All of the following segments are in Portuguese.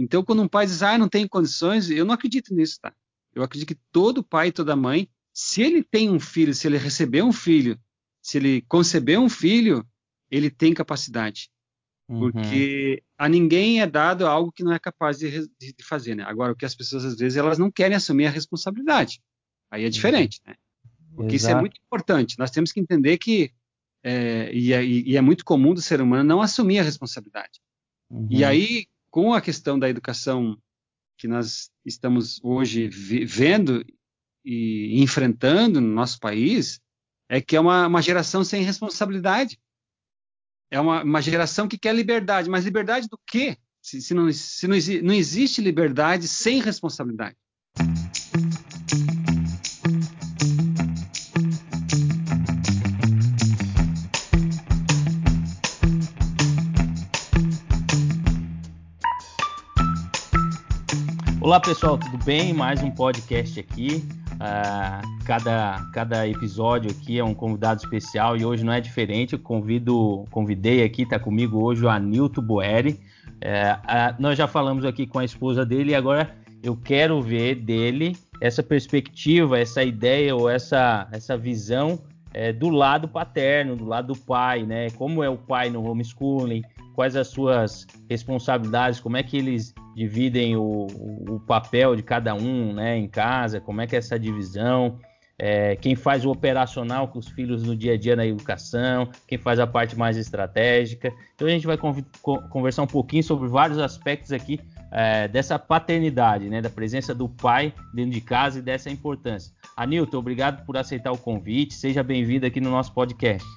Então, quando um pai diz, ah, não tem condições, eu não acredito nisso, tá? Eu acredito que todo pai e toda mãe, se ele tem um filho, se ele receber um filho, se ele conceber um filho, ele tem capacidade. Uhum. Porque a ninguém é dado algo que não é capaz de, de, fazer, né? Agora, o que as pessoas, às vezes, elas não querem assumir a responsabilidade. Aí é uhum. diferente, né? Porque Exato. isso é muito importante. Nós temos que entender que, é, e, é, e, é, muito comum do ser humano não assumir a responsabilidade. Uhum. E aí, com a questão da educação que nós estamos hoje vendo e enfrentando no nosso país, é que é uma, uma geração sem responsabilidade. É uma, uma, geração que quer liberdade, mas liberdade do quê? Se, se, não, se não, não existe liberdade sem responsabilidade. Olá pessoal, tudo bem? Mais um podcast aqui. Uh, cada, cada episódio aqui é um convidado especial e hoje não é diferente. Eu convido, convidei aqui, está comigo hoje o Anilton Boeri. Uh, nós já falamos aqui com a esposa dele e agora eu quero ver dele essa perspectiva, essa ideia ou essa, essa visão é, do lado paterno, do lado do pai, né? Como é o pai no homeschooling, quais as suas responsabilidades, como é que eles dividem o, o papel de cada um né, em casa, como é que é essa divisão, é, quem faz o operacional com os filhos no dia a dia na educação, quem faz a parte mais estratégica. Então a gente vai conversar um pouquinho sobre vários aspectos aqui é, dessa paternidade, né, da presença do pai dentro de casa e dessa importância. Anilton, obrigado por aceitar o convite, seja bem-vindo aqui no nosso podcast.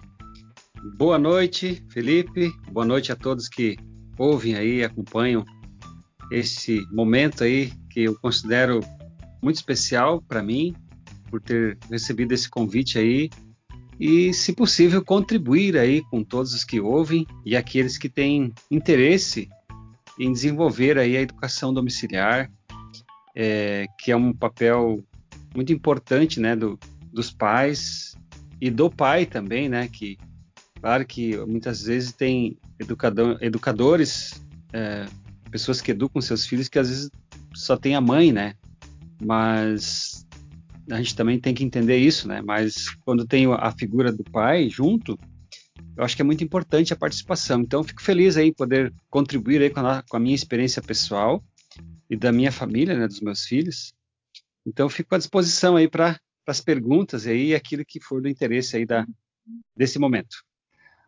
Boa noite, Felipe. Boa noite a todos que ouvem aí, acompanham esse momento aí que eu considero muito especial para mim por ter recebido esse convite aí e, se possível, contribuir aí com todos os que ouvem e aqueles que têm interesse em desenvolver aí a educação domiciliar, é, que é um papel muito importante, né, do, dos pais e do pai também, né, que Claro que muitas vezes tem educador, educadores, é, pessoas que educam seus filhos que às vezes só tem a mãe, né? Mas a gente também tem que entender isso, né? Mas quando tem a figura do pai junto, eu acho que é muito importante a participação. Então, fico feliz aí poder contribuir aí com a, com a minha experiência pessoal e da minha família, né, dos meus filhos. Então, fico à disposição aí para as perguntas e aí aquilo que for do interesse aí da, desse momento.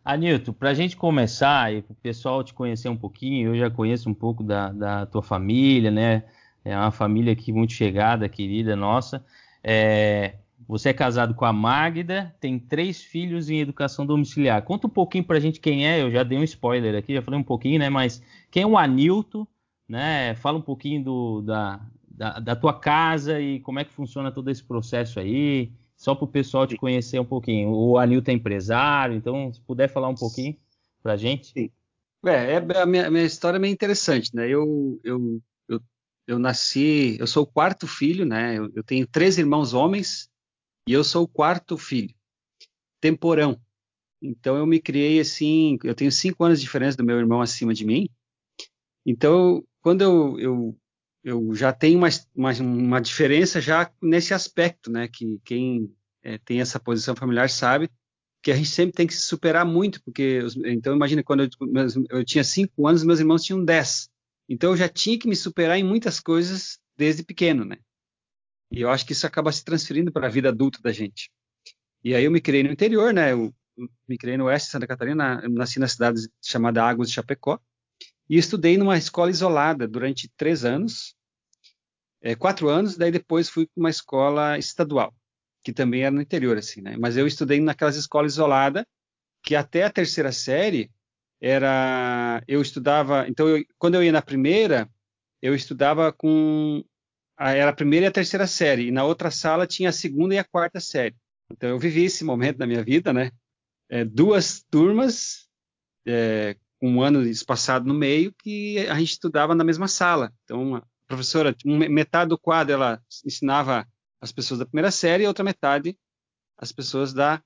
Anilton, para a gente começar e o pessoal te conhecer um pouquinho, eu já conheço um pouco da, da, tua família, né? É uma família aqui muito chegada, querida nossa. É, você é casado com a Magda, tem três filhos em educação domiciliar. Conta um pouquinho para a gente quem é, eu já dei um spoiler aqui, já falei um pouquinho, né? Mas quem é o Anilton, né? Fala um pouquinho do, da, da, da tua casa e como é que funciona todo esse processo aí. Só para o pessoal te conhecer um pouquinho. O Anilton é empresário, então se puder falar um pouquinho para a gente. Sim. É, é a minha, minha, história é meio interessante, né? Eu, eu, eu, eu, nasci, eu sou o quarto filho, né? Eu, eu tenho três irmãos homens e eu sou o quarto filho, temporão. Então eu me criei assim, eu tenho cinco anos de diferença do meu irmão acima de mim. Então, quando eu, eu eu já tenho uma, uma, uma, diferença já nesse aspecto, né? Que quem é, tem essa posição familiar sabe que a gente sempre tem que se superar muito, porque então imagina quando eu, eu tinha cinco anos, meus irmãos tinham dez, então eu já tinha que me superar em muitas coisas desde pequeno, né? E eu acho que isso acaba se transferindo para a vida adulta da gente. E aí eu me criei no interior, né? Eu, me criei no oeste de Santa Catarina, nasci na cidade chamada Águas de Chapecó, e estudei numa escola isolada durante três anos, é, quatro anos, daí depois fui para uma escola estadual, que também era no interior, assim, né? Mas eu estudei naquelas escolas isoladas, que até a terceira série era, eu estudava, então eu, quando eu ia na primeira, eu estudava com, era a primeira e a terceira série, e na outra sala tinha a segunda e a quarta série. Então eu vivi esse momento na minha vida, né? É, duas turmas é, um ano espaçado no meio que a gente estudava na mesma sala. Então, a professora, metade do quadro ela ensinava as pessoas da primeira série e outra metade as pessoas da,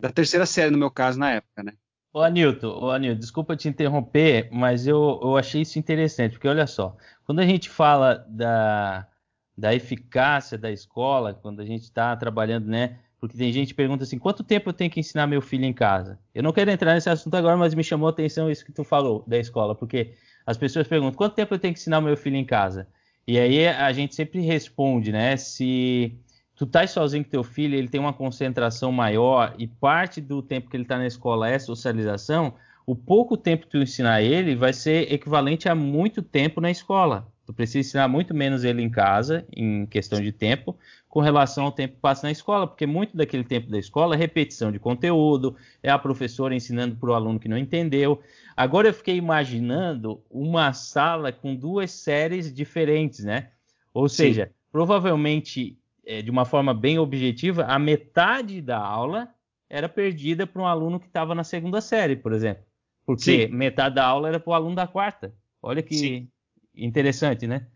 da terceira série, no meu caso, na época, né? Ô, Anilton, ô, Anilton, desculpa te interromper, mas eu, eu achei isso interessante, porque olha só, quando a gente fala da, da eficácia da escola, quando a gente está trabalhando, né? Porque tem gente que pergunta assim, quanto tempo eu tenho que ensinar meu filho em casa? Eu não quero entrar nesse assunto agora, mas me chamou a atenção isso que tu falou da escola, porque as pessoas perguntam, quanto tempo eu tenho que ensinar meu filho em casa? E aí a gente sempre responde, né? Se tu estás sozinho com teu filho, ele tem uma concentração maior e parte do tempo que ele está na escola é socialização, o pouco tempo que tu ensinar ele vai ser equivalente a muito tempo na escola. Tu precisa ensinar muito menos ele em casa, em questão de tempo, com relação ao tempo que passa na escola, porque muito daquele tempo da escola é repetição de conteúdo, é a professora ensinando para o aluno que não entendeu. Agora eu fiquei imaginando uma sala com duas séries diferentes, né? Ou seja, Sim. provavelmente é, de uma forma bem objetiva, a metade da aula era perdida para um aluno que estava na segunda série, por exemplo. Porque Sim. metade da aula era para o aluno da quarta. Olha que Sim. Interessante, né?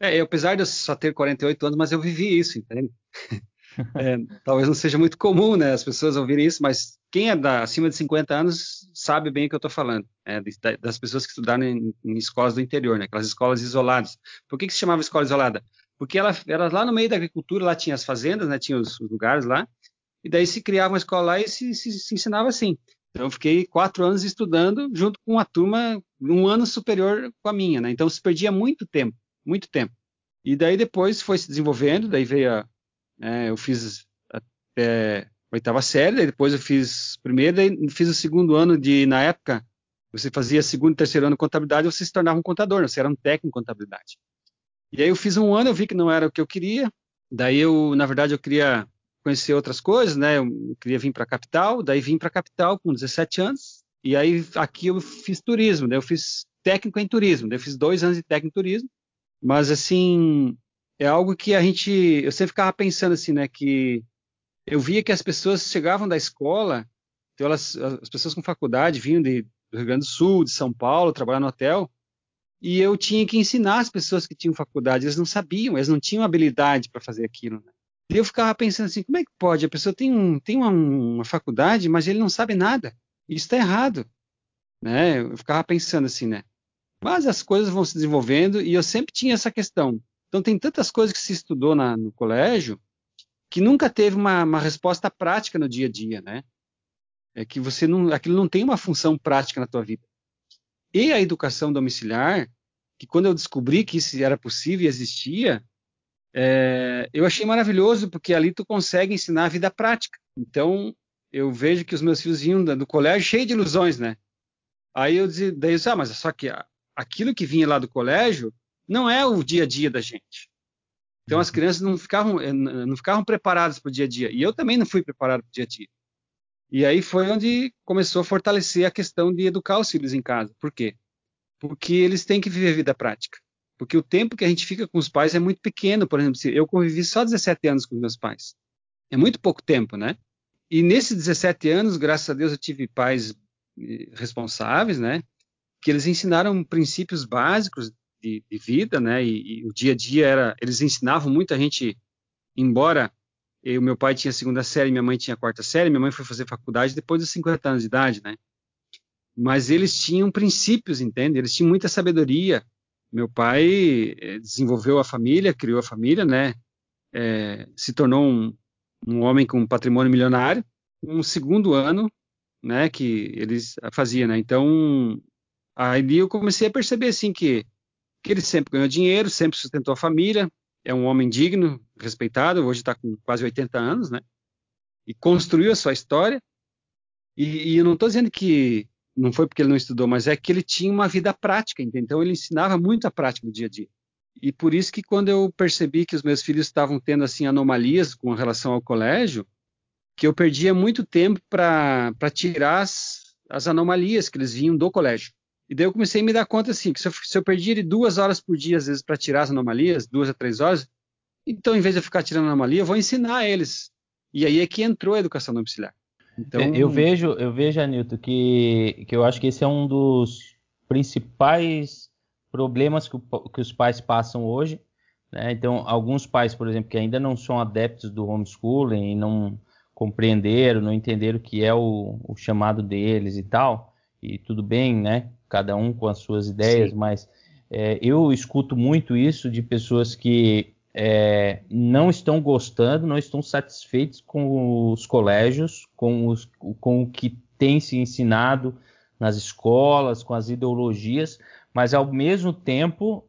É, eu, apesar de eu só ter 48 anos, mas eu vivi isso, entende? é, talvez não seja muito comum, né, as pessoas ouvirem isso, mas quem é da, acima de 50 anos sabe bem o que eu estou falando, é, das pessoas que estudaram em, em, escolas do interior, né, aquelas escolas isoladas. Por que, que se chamava escola isolada? porque ela era lá no meio da agricultura, lá tinha as fazendas, né, tinha os, os lugares lá, e daí se criava uma escola lá e se, se, se, ensinava assim. Então eu fiquei quatro anos estudando junto com uma turma um ano superior com a minha, né? Então se perdia muito tempo, muito tempo. E daí depois foi se desenvolvendo, daí veio a, é, eu fiz até oitava série, daí depois eu fiz primeiro, daí fiz o segundo ano de, na época, você fazia segundo e terceiro ano de contabilidade, você se tornava um contador, né? você era um técnico em contabilidade. E aí eu fiz um ano, eu vi que não era o que eu queria. Daí eu, na verdade, eu queria conhecer outras coisas, né? Eu queria vir para a capital, daí vim para a capital com 17 anos. E aí aqui eu fiz turismo, daí eu fiz técnico em turismo, daí eu fiz dois anos de técnico em turismo. Mas assim, é algo que a gente, eu sempre ficava pensando assim, né? Que eu via que as pessoas chegavam da escola, então elas, as pessoas com faculdade vinham de, do Rio Grande do Sul, de São Paulo, trabalhar no hotel, e eu tinha que ensinar as pessoas que tinham faculdade, eles não sabiam, eles não tinham habilidade para fazer aquilo. Né? E eu ficava pensando assim, como é que pode? A pessoa tem, um, tem uma, uma faculdade, mas ele não sabe nada. Isso está errado. Né? Eu ficava pensando assim, né? Mas as coisas vão se desenvolvendo e eu sempre tinha essa questão. Então tem tantas coisas que se estudou na, no colégio que nunca teve uma, uma, resposta prática no dia a dia, né? É que você não, aquilo não tem uma função prática na tua vida e a educação domiciliar, que quando eu descobri que isso era possível e existia, é, eu achei maravilhoso, porque ali tu consegue ensinar a vida prática. Então, eu vejo que os meus filhos vinham do colégio cheio de ilusões, né? Aí eu dizia, daí eu disse, ah, mas só que aquilo que vinha lá do colégio não é o dia a dia da gente. Então as uhum. crianças não ficavam, eh, não ficavam preparadas para o dia a dia. E eu também não fui preparado para o dia a dia. E aí foi onde começou a fortalecer a questão de educar os filhos em casa. Por quê? Porque eles têm que viver a vida prática. Porque o tempo que a gente fica com os pais é muito pequeno. Por exemplo, eu convivi só 17 anos com meus pais. É muito pouco tempo, né? E nesses 17 anos, graças a Deus, eu tive pais eh, responsáveis, né? Que eles ensinaram princípios básicos de, de vida, né? E, e, o dia a dia era, eles ensinavam muito a gente, embora o meu pai tinha segunda série, minha mãe tinha quarta série, minha mãe foi fazer faculdade depois dos 50 anos de idade, né? Mas eles tinham princípios, entende? Eles tinham muita sabedoria. Meu pai eh, desenvolveu a família, criou a família, né? É, se tornou um, um homem com patrimônio milionário. Um segundo ano, né? Que eles faziam, né? Então, aí eu comecei a perceber assim que, que ele sempre ganhou dinheiro, sempre sustentou a família, é um homem digno, respeitado, hoje está com quase 80 anos, né? E construiu a sua história. E, e eu não estou dizendo que não foi porque ele não estudou, mas é que ele tinha uma vida prática, entendeu? então ele ensinava muito a prática do dia a dia. E por isso que quando eu percebi que os meus filhos estavam tendo assim anomalias com relação ao colégio, que eu perdia muito tempo para tirar as, as anomalias que eles vinham do colégio. E daí eu comecei a me dar conta assim, que se eu, se eu duas horas por dia, às vezes, para tirar as anomalias, duas a três horas, então, em vez de eu ficar tirando anomalia, eu vou ensinar eles. E aí é que entrou a educação domiciliar. Então... Eu vejo, eu vejo, Anilton, que, que eu acho que esse é um dos principais problemas que, o, que os pais passam hoje. Né? Então, alguns pais, por exemplo, que ainda não são adeptos do homeschooling e não compreenderam, não entenderam o que é o, o chamado deles e tal, e tudo bem, né? Cada um com as suas ideias, Sim. mas é, eu escuto muito isso de pessoas que é, não estão gostando, não estão satisfeitos com os colégios, com, os, com o que tem se ensinado nas escolas, com as ideologias, mas ao mesmo tempo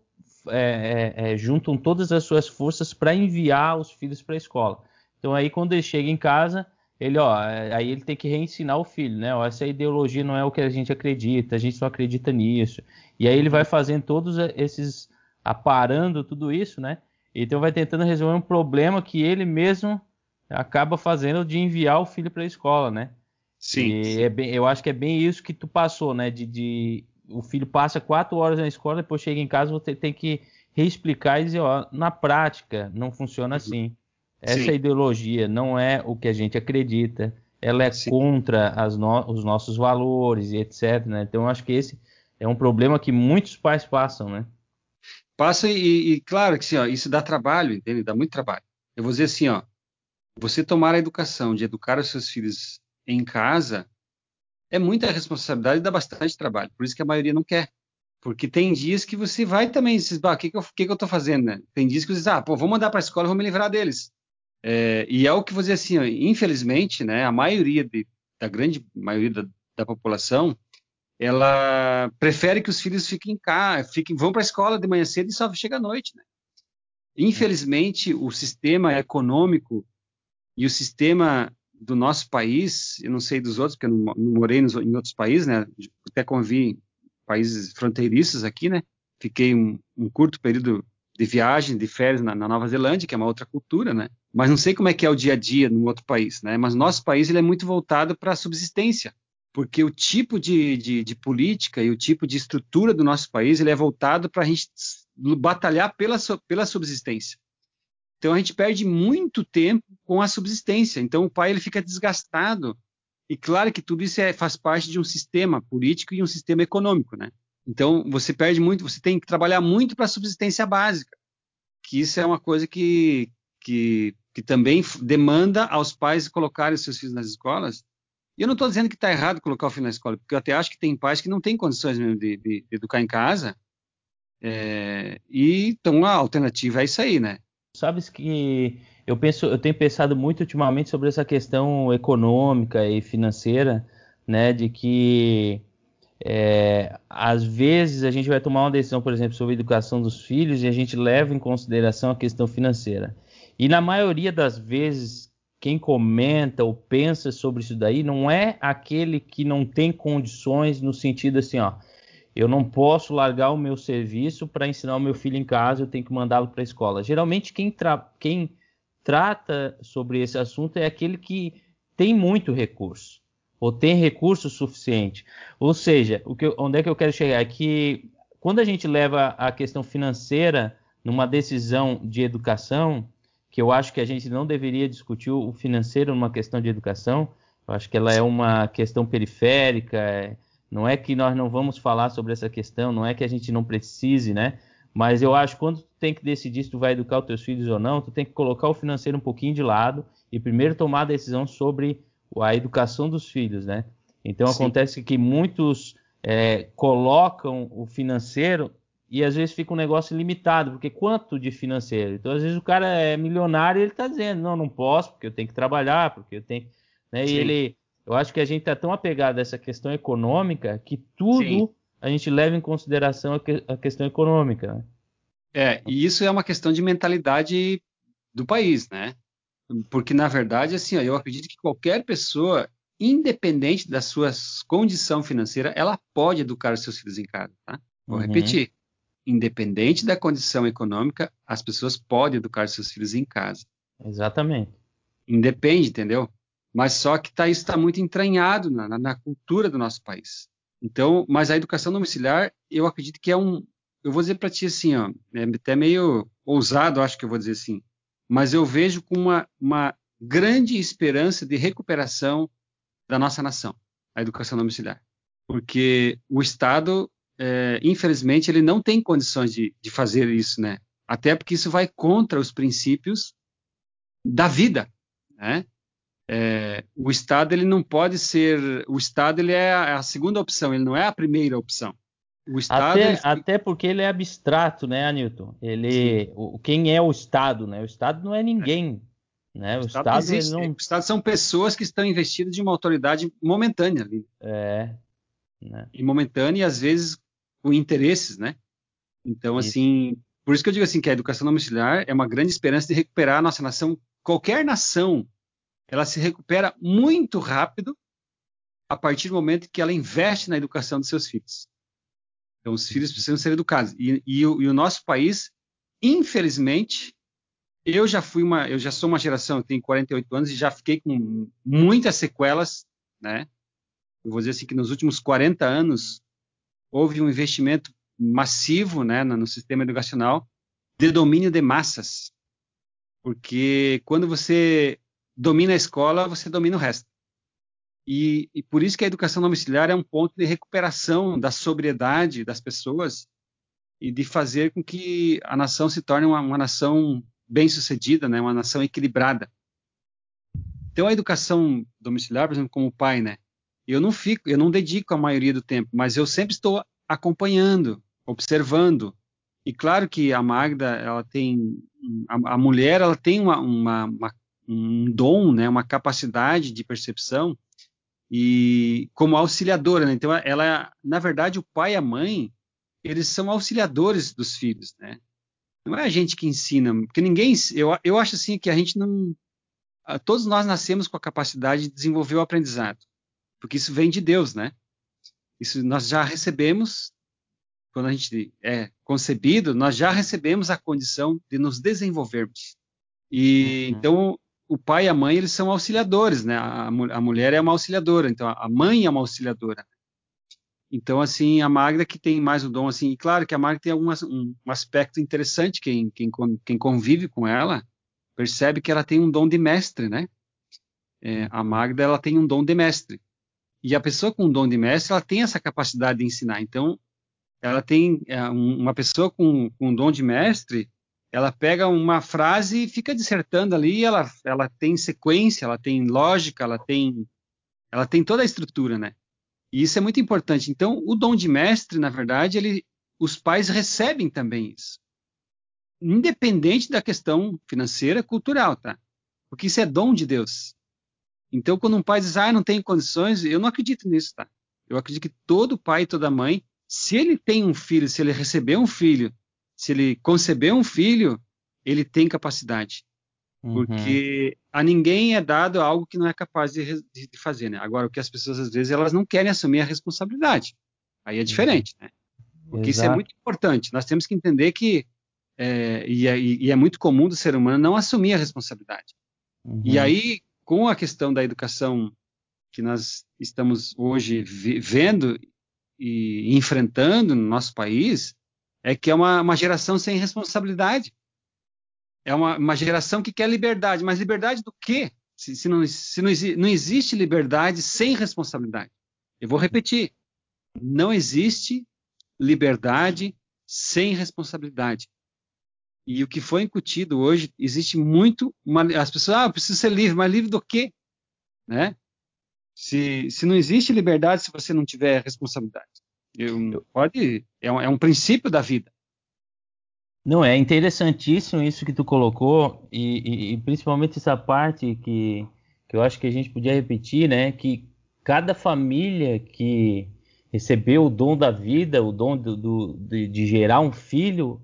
é, é, é juntam todas as suas forças para enviar os filhos para a escola. Então aí quando ele chega em casa, ele, ó, é, aí ele tem que reensinar o filho, né? Ó, essa ideologia não é o que a gente acredita, a gente só acredita nisso. E aí ele vai fazendo todos esses, aparando tudo isso, né? Então vai tentando resolver um problema que ele mesmo acaba fazendo de enviar o filho para a escola, né? Sim. sim. É bem, eu acho que é bem isso que tu passou, né? De, de, o filho passa quatro horas na escola, depois chega em casa, você tem que reexplicar e dizer, ó, na prática não funciona uhum. assim. Essa Sim. ideologia não é o que a gente acredita, ela é Sim. contra no, os nossos valores e etc. Né? Então, eu acho que esse é um problema que muitos pais passam, né? Passa e, e claro que sim, ó, isso dá trabalho, entende? Dá muito trabalho. Eu vou dizer assim, ó, você tomar a educação de educar os seus filhos em casa é muita responsabilidade e dá bastante trabalho. Por isso que a maioria não quer. Porque tem dias que você vai também, diz, o que, que, eu, que, que eu fazendo, né? Tem dias que você diz, ah, pô, vou mandar para a escola, vou me livrar deles. É, e é o que você assim, ó, infelizmente, né, a maioria de, da grande maioria da, da, população, ela prefere que os filhos fiquem cá, fiquem, vão para a escola de manhã cedo e só chega à noite, né? Infelizmente, o sistema econômico e o sistema do nosso país, eu não sei dos outros, porque eu não, morei nos, em outros países, né? Até convivi em países fronteiriços aqui, né? Fiquei um, um curto período de viagem, de férias na, na, Nova Zelândia, que é uma outra cultura, né? Mas não sei como é que é o dia a dia no outro país, né? Mas nosso país ele é muito voltado para a subsistência, porque o tipo de, de, de, política e o tipo de estrutura do nosso país ele é voltado para a gente batalhar pela, pela subsistência. Então a gente perde muito tempo com a subsistência. Então o pai ele fica desgastado. E claro que tudo isso é, faz parte de um sistema político e um sistema econômico, né? Então, você perde muito, você tem que trabalhar muito para a subsistência básica, que isso é uma coisa que, que, que também demanda aos pais colocarem seus filhos nas escolas. E eu não estou dizendo que está errado colocar o filho na escola, porque eu até acho que tem pais que não têm condições mesmo de, de, de educar em casa. É, e então a alternativa é isso aí, né? Sabes que eu penso, eu tenho pensado muito ultimamente sobre essa questão econômica e financeira, né, de que é, às vezes a gente vai tomar uma decisão, por exemplo, sobre a educação dos filhos e a gente leva em consideração a questão financeira. E na maioria das vezes, quem comenta ou pensa sobre isso daí não é aquele que não tem condições no sentido assim, ó, eu não posso largar o meu serviço para ensinar o meu filho em casa, eu tenho que mandá-lo para a escola. Geralmente quem, tra quem trata sobre esse assunto é aquele que tem muito recurso ou tem recurso suficiente. Ou seja, o que, onde é que eu quero chegar? É que quando a gente leva a questão financeira numa decisão de educação, que eu acho que a gente não deveria discutir o financeiro numa questão de educação, eu acho que ela é uma questão periférica, é, não é que nós não vamos falar sobre essa questão, não é que a gente não precise, né? Mas eu acho que quando tu tem que decidir se tu vai educar os teus filhos ou não, tu tem que colocar o financeiro um pouquinho de lado e primeiro tomar a decisão sobre a educação dos filhos, né? Então Sim. acontece que muitos é, colocam o financeiro e às vezes fica um negócio limitado, porque quanto de financeiro? Então às vezes o cara é milionário e ele está dizendo, não, não posso, porque eu tenho que trabalhar, porque eu tenho, né? E ele, eu acho que a gente está tão apegado a essa questão econômica que tudo Sim. a gente leva em consideração a, que, a questão econômica. Né? É, e isso é uma questão de mentalidade do país, né? Porque, na verdade, assim, ó, eu acredito que qualquer pessoa, independente da sua condição financeira, ela pode educar os seus filhos em casa, tá? Vou uhum. repetir. Independente da condição econômica, as pessoas podem educar seus filhos em casa. Exatamente. Independe, entendeu? Mas só que tá, isso está muito entranhado na, na, cultura do nosso país. Então, mas a educação domiciliar, eu acredito que é um, eu vou dizer para ti assim, ó, é até meio ousado, acho que eu vou dizer assim, mas eu vejo com uma, uma grande esperança de recuperação da nossa nação, a educação domiciliar. Porque o Estado, é, infelizmente, ele não tem condições de, de fazer isso, né? Até porque isso vai contra os princípios da vida, né? É, o Estado ele não pode ser, o Estado ele é a segunda opção, ele não é a primeira opção. O Estado até, ele... até porque ele é abstrato, né, Anilton? Ele, o, quem é o Estado, né? O Estado não é ninguém. É. Né? O, o Estado, Estado não... O Estado são pessoas que estão investidas de uma autoridade momentânea ali. É. Né? E momentânea e às vezes com interesses, né? Então, isso. assim, por isso que eu digo assim que a educação domiciliar é uma grande esperança de recuperar a nossa nação. Qualquer nação ela se recupera muito rápido a partir do momento que ela investe na educação dos seus filhos. Então, os filhos precisam ser educados. E, e, e o nosso país, infelizmente, eu já fui uma, eu já sou uma geração, eu tenho 48 anos e já fiquei com muitas sequelas, né? Eu vou dizer assim que nos últimos 40 anos houve um investimento massivo, né, no, no sistema educacional de domínio de massas, porque quando você domina a escola, você domina o resto. E, e, por isso que a educação domiciliar é um ponto de recuperação da sobriedade das pessoas e de fazer com que a nação se torne uma, uma nação bem-sucedida, né, uma nação equilibrada. Então a educação domiciliar, por exemplo, como pai, né, eu não fico, eu não dedico a maioria do tempo, mas eu sempre estou acompanhando, observando. E claro que a Magda, ela tem, a, a mulher, ela tem uma, uma, uma um dom, né, uma capacidade de percepção e como auxiliadora, né? Então ela, na verdade, o pai e a mãe, eles são auxiliadores dos filhos, né? Não é a gente que ensina, porque ninguém, eu, eu acho assim que a gente não, todos nós nascemos com a capacidade de desenvolver o aprendizado, porque isso vem de Deus, né? Isso nós já recebemos quando a gente é concebido, nós já recebemos a condição de nos desenvolvermos. E uhum. então o pai e a mãe eles são auxiliadores, né? A, a, mulher é uma auxiliadora, então a mãe é uma auxiliadora. Então assim a Magda que tem mais o dom assim, e claro que a Magda tem algumas, um, um aspecto interessante quem, quem, quem convive com ela percebe que ela tem um dom de mestre, né? É, a Magda ela tem um dom de mestre e a pessoa com um dom de mestre ela tem essa capacidade de ensinar. Então ela tem é, uma pessoa com, com um dom de mestre ela pega uma frase e fica dissertando ali, ela, ela tem sequência, ela tem lógica, ela tem, ela tem toda a estrutura, né? E isso é muito importante. Então, o dom de mestre, na verdade, ele, os pais recebem também isso, independente da questão financeira, cultural, tá? Porque isso é dom de Deus. Então, quando um pai diz, ah, não tenho condições, eu não acredito nisso, tá? Eu acredito que todo pai e toda mãe, se ele tem um filho, se ele receber um filho se ele conceber um filho, ele tem capacidade. Uhum. Porque a ninguém é dado algo que não é capaz de, de, fazer, né? Agora, o que as pessoas, às vezes, elas não querem assumir a responsabilidade. Aí é uhum. diferente, né? Porque Exato. isso é muito importante. Nós temos que entender que, é, e, é, e, é, muito comum do ser humano não assumir a responsabilidade. Uhum. E aí, com a questão da educação que nós estamos hoje vendo e enfrentando no nosso país, é que é uma, uma geração sem responsabilidade. É uma, uma, geração que quer liberdade, mas liberdade do quê? Se, se, não, se não, não existe liberdade sem responsabilidade. Eu vou repetir: não existe liberdade sem responsabilidade. E o que foi incutido hoje, existe muito. Uma, as pessoas, ah, eu preciso ser livre, mas livre do quê? Né? Se, se não existe liberdade se você não tiver responsabilidade. Eu, pode, é um, é um princípio da vida. Não, é interessantíssimo isso que tu colocou, e, e, e, principalmente essa parte que, que eu acho que a gente podia repetir, né? Que cada família que recebeu o dom da vida, o dom do, do, de, de, gerar um filho,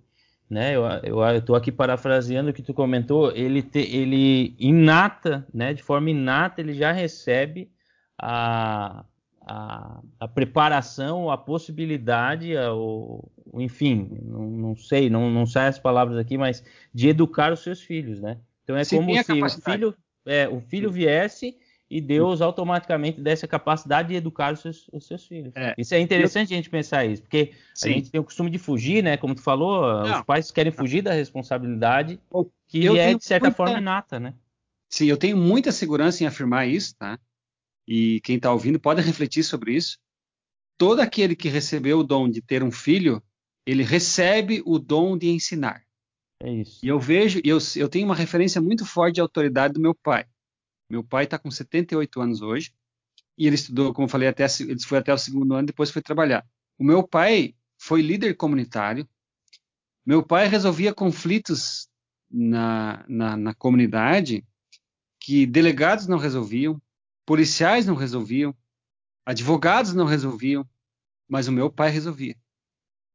né? Eu estou aqui parafraseando o que tu comentou, ele, te, ele inata, né? De forma inata, ele já recebe a, a, a preparação, a possibilidade, a, o, enfim, não, não, sei, não, não sai as palavras aqui, mas de educar os seus filhos, né? Então é Sim, como se o filho, é, o filho viesse e Deus automaticamente desse a capacidade de educar os seus, os seus filhos. É. Isso é interessante eu... a gente pensar isso, porque Sim. a gente tem o costume de fugir, né? Como tu falou, não. os pais querem fugir da responsabilidade que eu é de certa muita... forma inata, né? Sim, eu tenho muita segurança em afirmar isso, tá? E quem está ouvindo pode refletir sobre isso. Todo aquele que recebeu o dom de ter um filho, ele recebe o dom de ensinar. É isso. E eu vejo, eu, eu tenho uma referência muito forte de autoridade do meu pai. Meu pai está com 78 anos hoje e ele estudou, como eu falei, até ele foi até o segundo ano, depois foi trabalhar. O meu pai foi líder comunitário. Meu pai resolvia conflitos na, na, na comunidade que delegados não resolviam, policiais não resolviam, advogados não resolviam, mas o meu pai resolvia.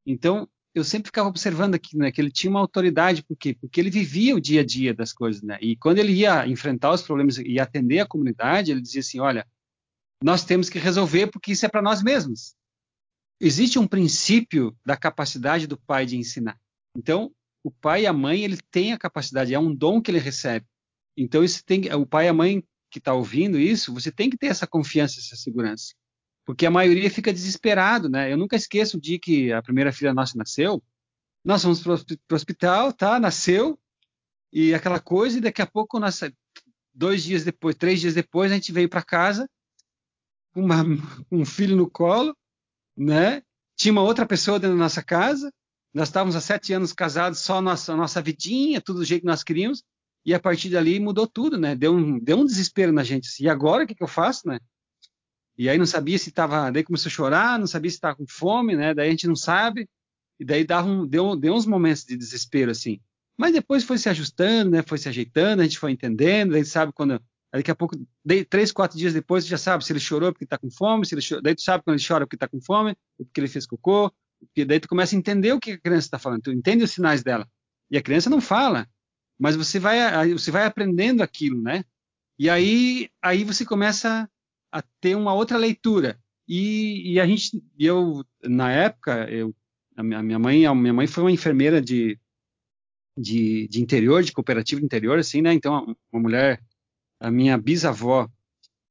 Então, eu sempre ficava observando aqui, né, que ele tinha uma autoridade, por quê? Porque ele vivia o dia a dia das coisas, né? E quando ele ia enfrentar os problemas e atender a comunidade, ele dizia assim: olha, nós temos que resolver porque isso é para nós mesmos. Existe um princípio da capacidade do pai de ensinar. Então, o pai e a mãe, ele tem a capacidade, é um dom que ele recebe. Então, isso tem, o pai e a mãe que está ouvindo isso, você tem que ter essa confiança, essa segurança porque a maioria fica desesperado, né? Eu nunca esqueço o dia que a primeira filha nossa nasceu. Nós fomos para o hospital, tá? Nasceu e aquela coisa e daqui a pouco nós, dois dias depois, três dias depois, a gente veio para casa com um filho no colo, né? Tinha uma outra pessoa dentro da nossa casa. Nós estávamos há sete anos casados, só a nossa, a nossa vidinha, tudo do jeito que nós queríamos. E a partir dali mudou tudo, né? Deu um, deu um desespero na gente. E agora o que, que eu faço, né? E aí não sabia se estava, daí começou a chorar, não sabia se estava com fome, né? Daí a gente não sabe. E daí dava um, deu, deu uns momentos de desespero assim. Mas depois foi se ajustando, né? Foi se ajeitando, a gente foi entendendo, gente sabe quando daqui a pouco, três, quatro dias depois, você já sabe se ele chorou porque está com fome, se ele chorou, daí tu sabe quando ele chora porque está com fome, porque ele fez cocô, porque daí tu começa a entender o que a criança está falando, tu entende os sinais dela. E a criança não fala, mas você vai, você vai aprendendo aquilo, né? E aí, aí você começa a ter uma outra leitura. E, e a gente, eu na época, eu, a minha mãe, a minha mãe foi uma enfermeira de, de, de interior, de cooperativa interior, assim, né? Então, uma mulher, a minha bisavó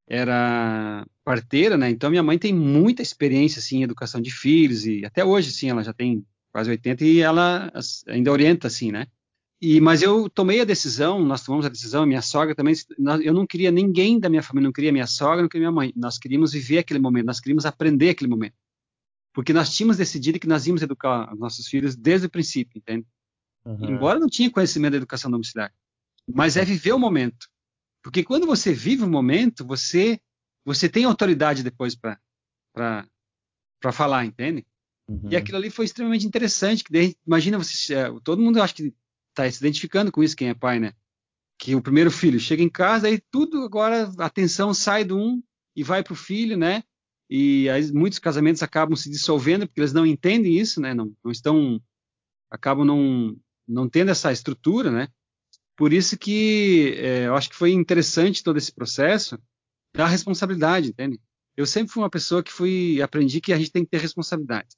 era parteira, né? Então, minha mãe tem muita experiência, assim, em educação de filhos e até hoje, assim, ela já tem quase 80 e ela ainda orienta, assim, né? E, mas eu tomei a decisão, nós tomamos a decisão, minha sogra também, eu não queria ninguém da minha família, não queria minha sogra, não queria minha mãe. Nós queríamos viver aquele momento, nós queríamos aprender aquele momento. Porque nós tínhamos decidido que nós íamos educar os nossos filhos desde o princípio, entende? Uhum. Embora não tinha conhecimento da educação domiciliar. Mas é viver o momento. Porque quando você vive o momento, você você tem autoridade depois para falar, entende? Uhum. E aquilo ali foi extremamente interessante. Que daí, imagina você, é, todo mundo acho que está se identificando com isso, quem é pai, né? Que o primeiro filho chega em casa e tudo agora, a atenção sai do um e vai para o filho, né? E aí, muitos casamentos acabam se dissolvendo porque eles não entendem isso, né? Não, não estão, acabam não, não tendo essa estrutura, né? Por isso que é, eu acho que foi interessante todo esse processo da responsabilidade, entende? Eu sempre fui uma pessoa que fui aprendi que a gente tem que ter responsabilidade.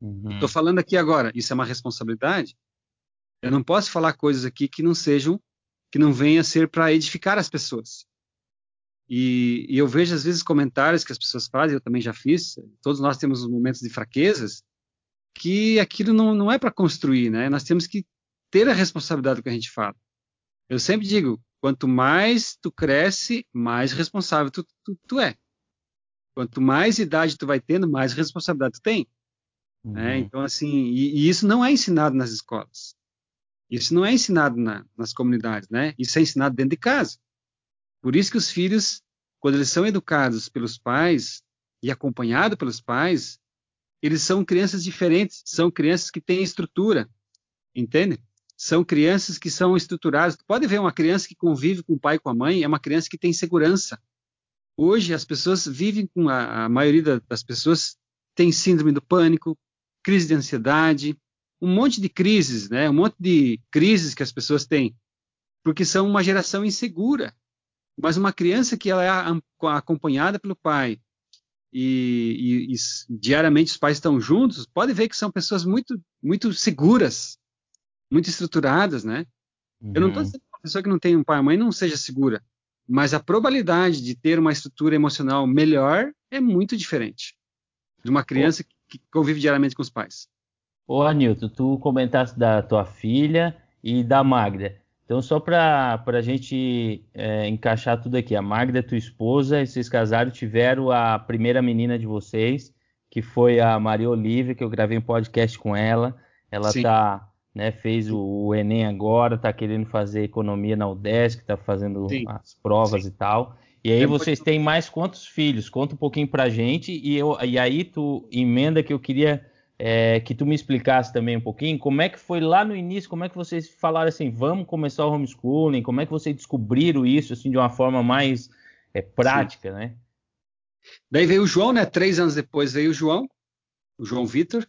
Estou uhum. falando aqui agora, isso é uma responsabilidade, eu não posso falar coisas aqui que não sejam, que não venham a ser para edificar as pessoas. E, e, eu vejo às vezes comentários que as pessoas fazem, eu também já fiz, todos nós temos momentos de fraquezas, que aquilo não, não é para construir, né? Nós temos que ter a responsabilidade do que a gente fala. Eu sempre digo, quanto mais tu cresce, mais responsável tu, tu, tu é. Quanto mais idade tu vai tendo, mais responsabilidade tu tem. Né? Uhum. Né? Então, assim, e, e, isso não é ensinado nas escolas. Isso não é ensinado na, nas comunidades, né? Isso é ensinado dentro de casa. Por isso que os filhos, quando eles são educados pelos pais e acompanhados pelos pais, eles são crianças diferentes, são crianças que têm estrutura, entende? São crianças que são estruturadas. pode ver uma criança que convive com o pai e com a mãe, é uma criança que tem segurança. Hoje as pessoas vivem com a, a maioria das pessoas tem síndrome do pânico, crise de ansiedade, um monte de crises, né? Um monte de crises que as pessoas têm, porque são uma geração insegura. Mas uma criança que ela é acompanhada pelo pai e, e, e diariamente os pais estão juntos, pode ver que são pessoas muito, muito seguras, muito estruturadas, né? Uhum. Eu não estou uhum. dizendo que uma pessoa que não tem um pai e mãe não seja segura, mas a probabilidade de ter uma estrutura emocional melhor é muito diferente de uma criança que convive diariamente com os pais. Ô Anilton, tu comentaste da tua filha e da Magda. Então, só para a gente é, encaixar tudo aqui, a Magda é tua esposa, e vocês casaram, tiveram a primeira menina de vocês, que foi a Maria Olivia, que eu gravei um podcast com ela. Ela está né? Fez o, o Enem agora, está querendo fazer economia na UDESC, está fazendo Sim. as provas Sim. e tal. E aí vocês têm mais quantos filhos? Conta um pouquinho pra gente e, eu, e aí tu emenda que eu queria é, que tu me explicasse também um pouquinho como é que foi lá no início, como é que vocês falaram assim, vamos começar o homeschooling, como é que vocês descobriram isso assim de uma forma mais é, prática, Sim. né? Daí veio o João, né? Três anos depois veio o João, o João Vitor,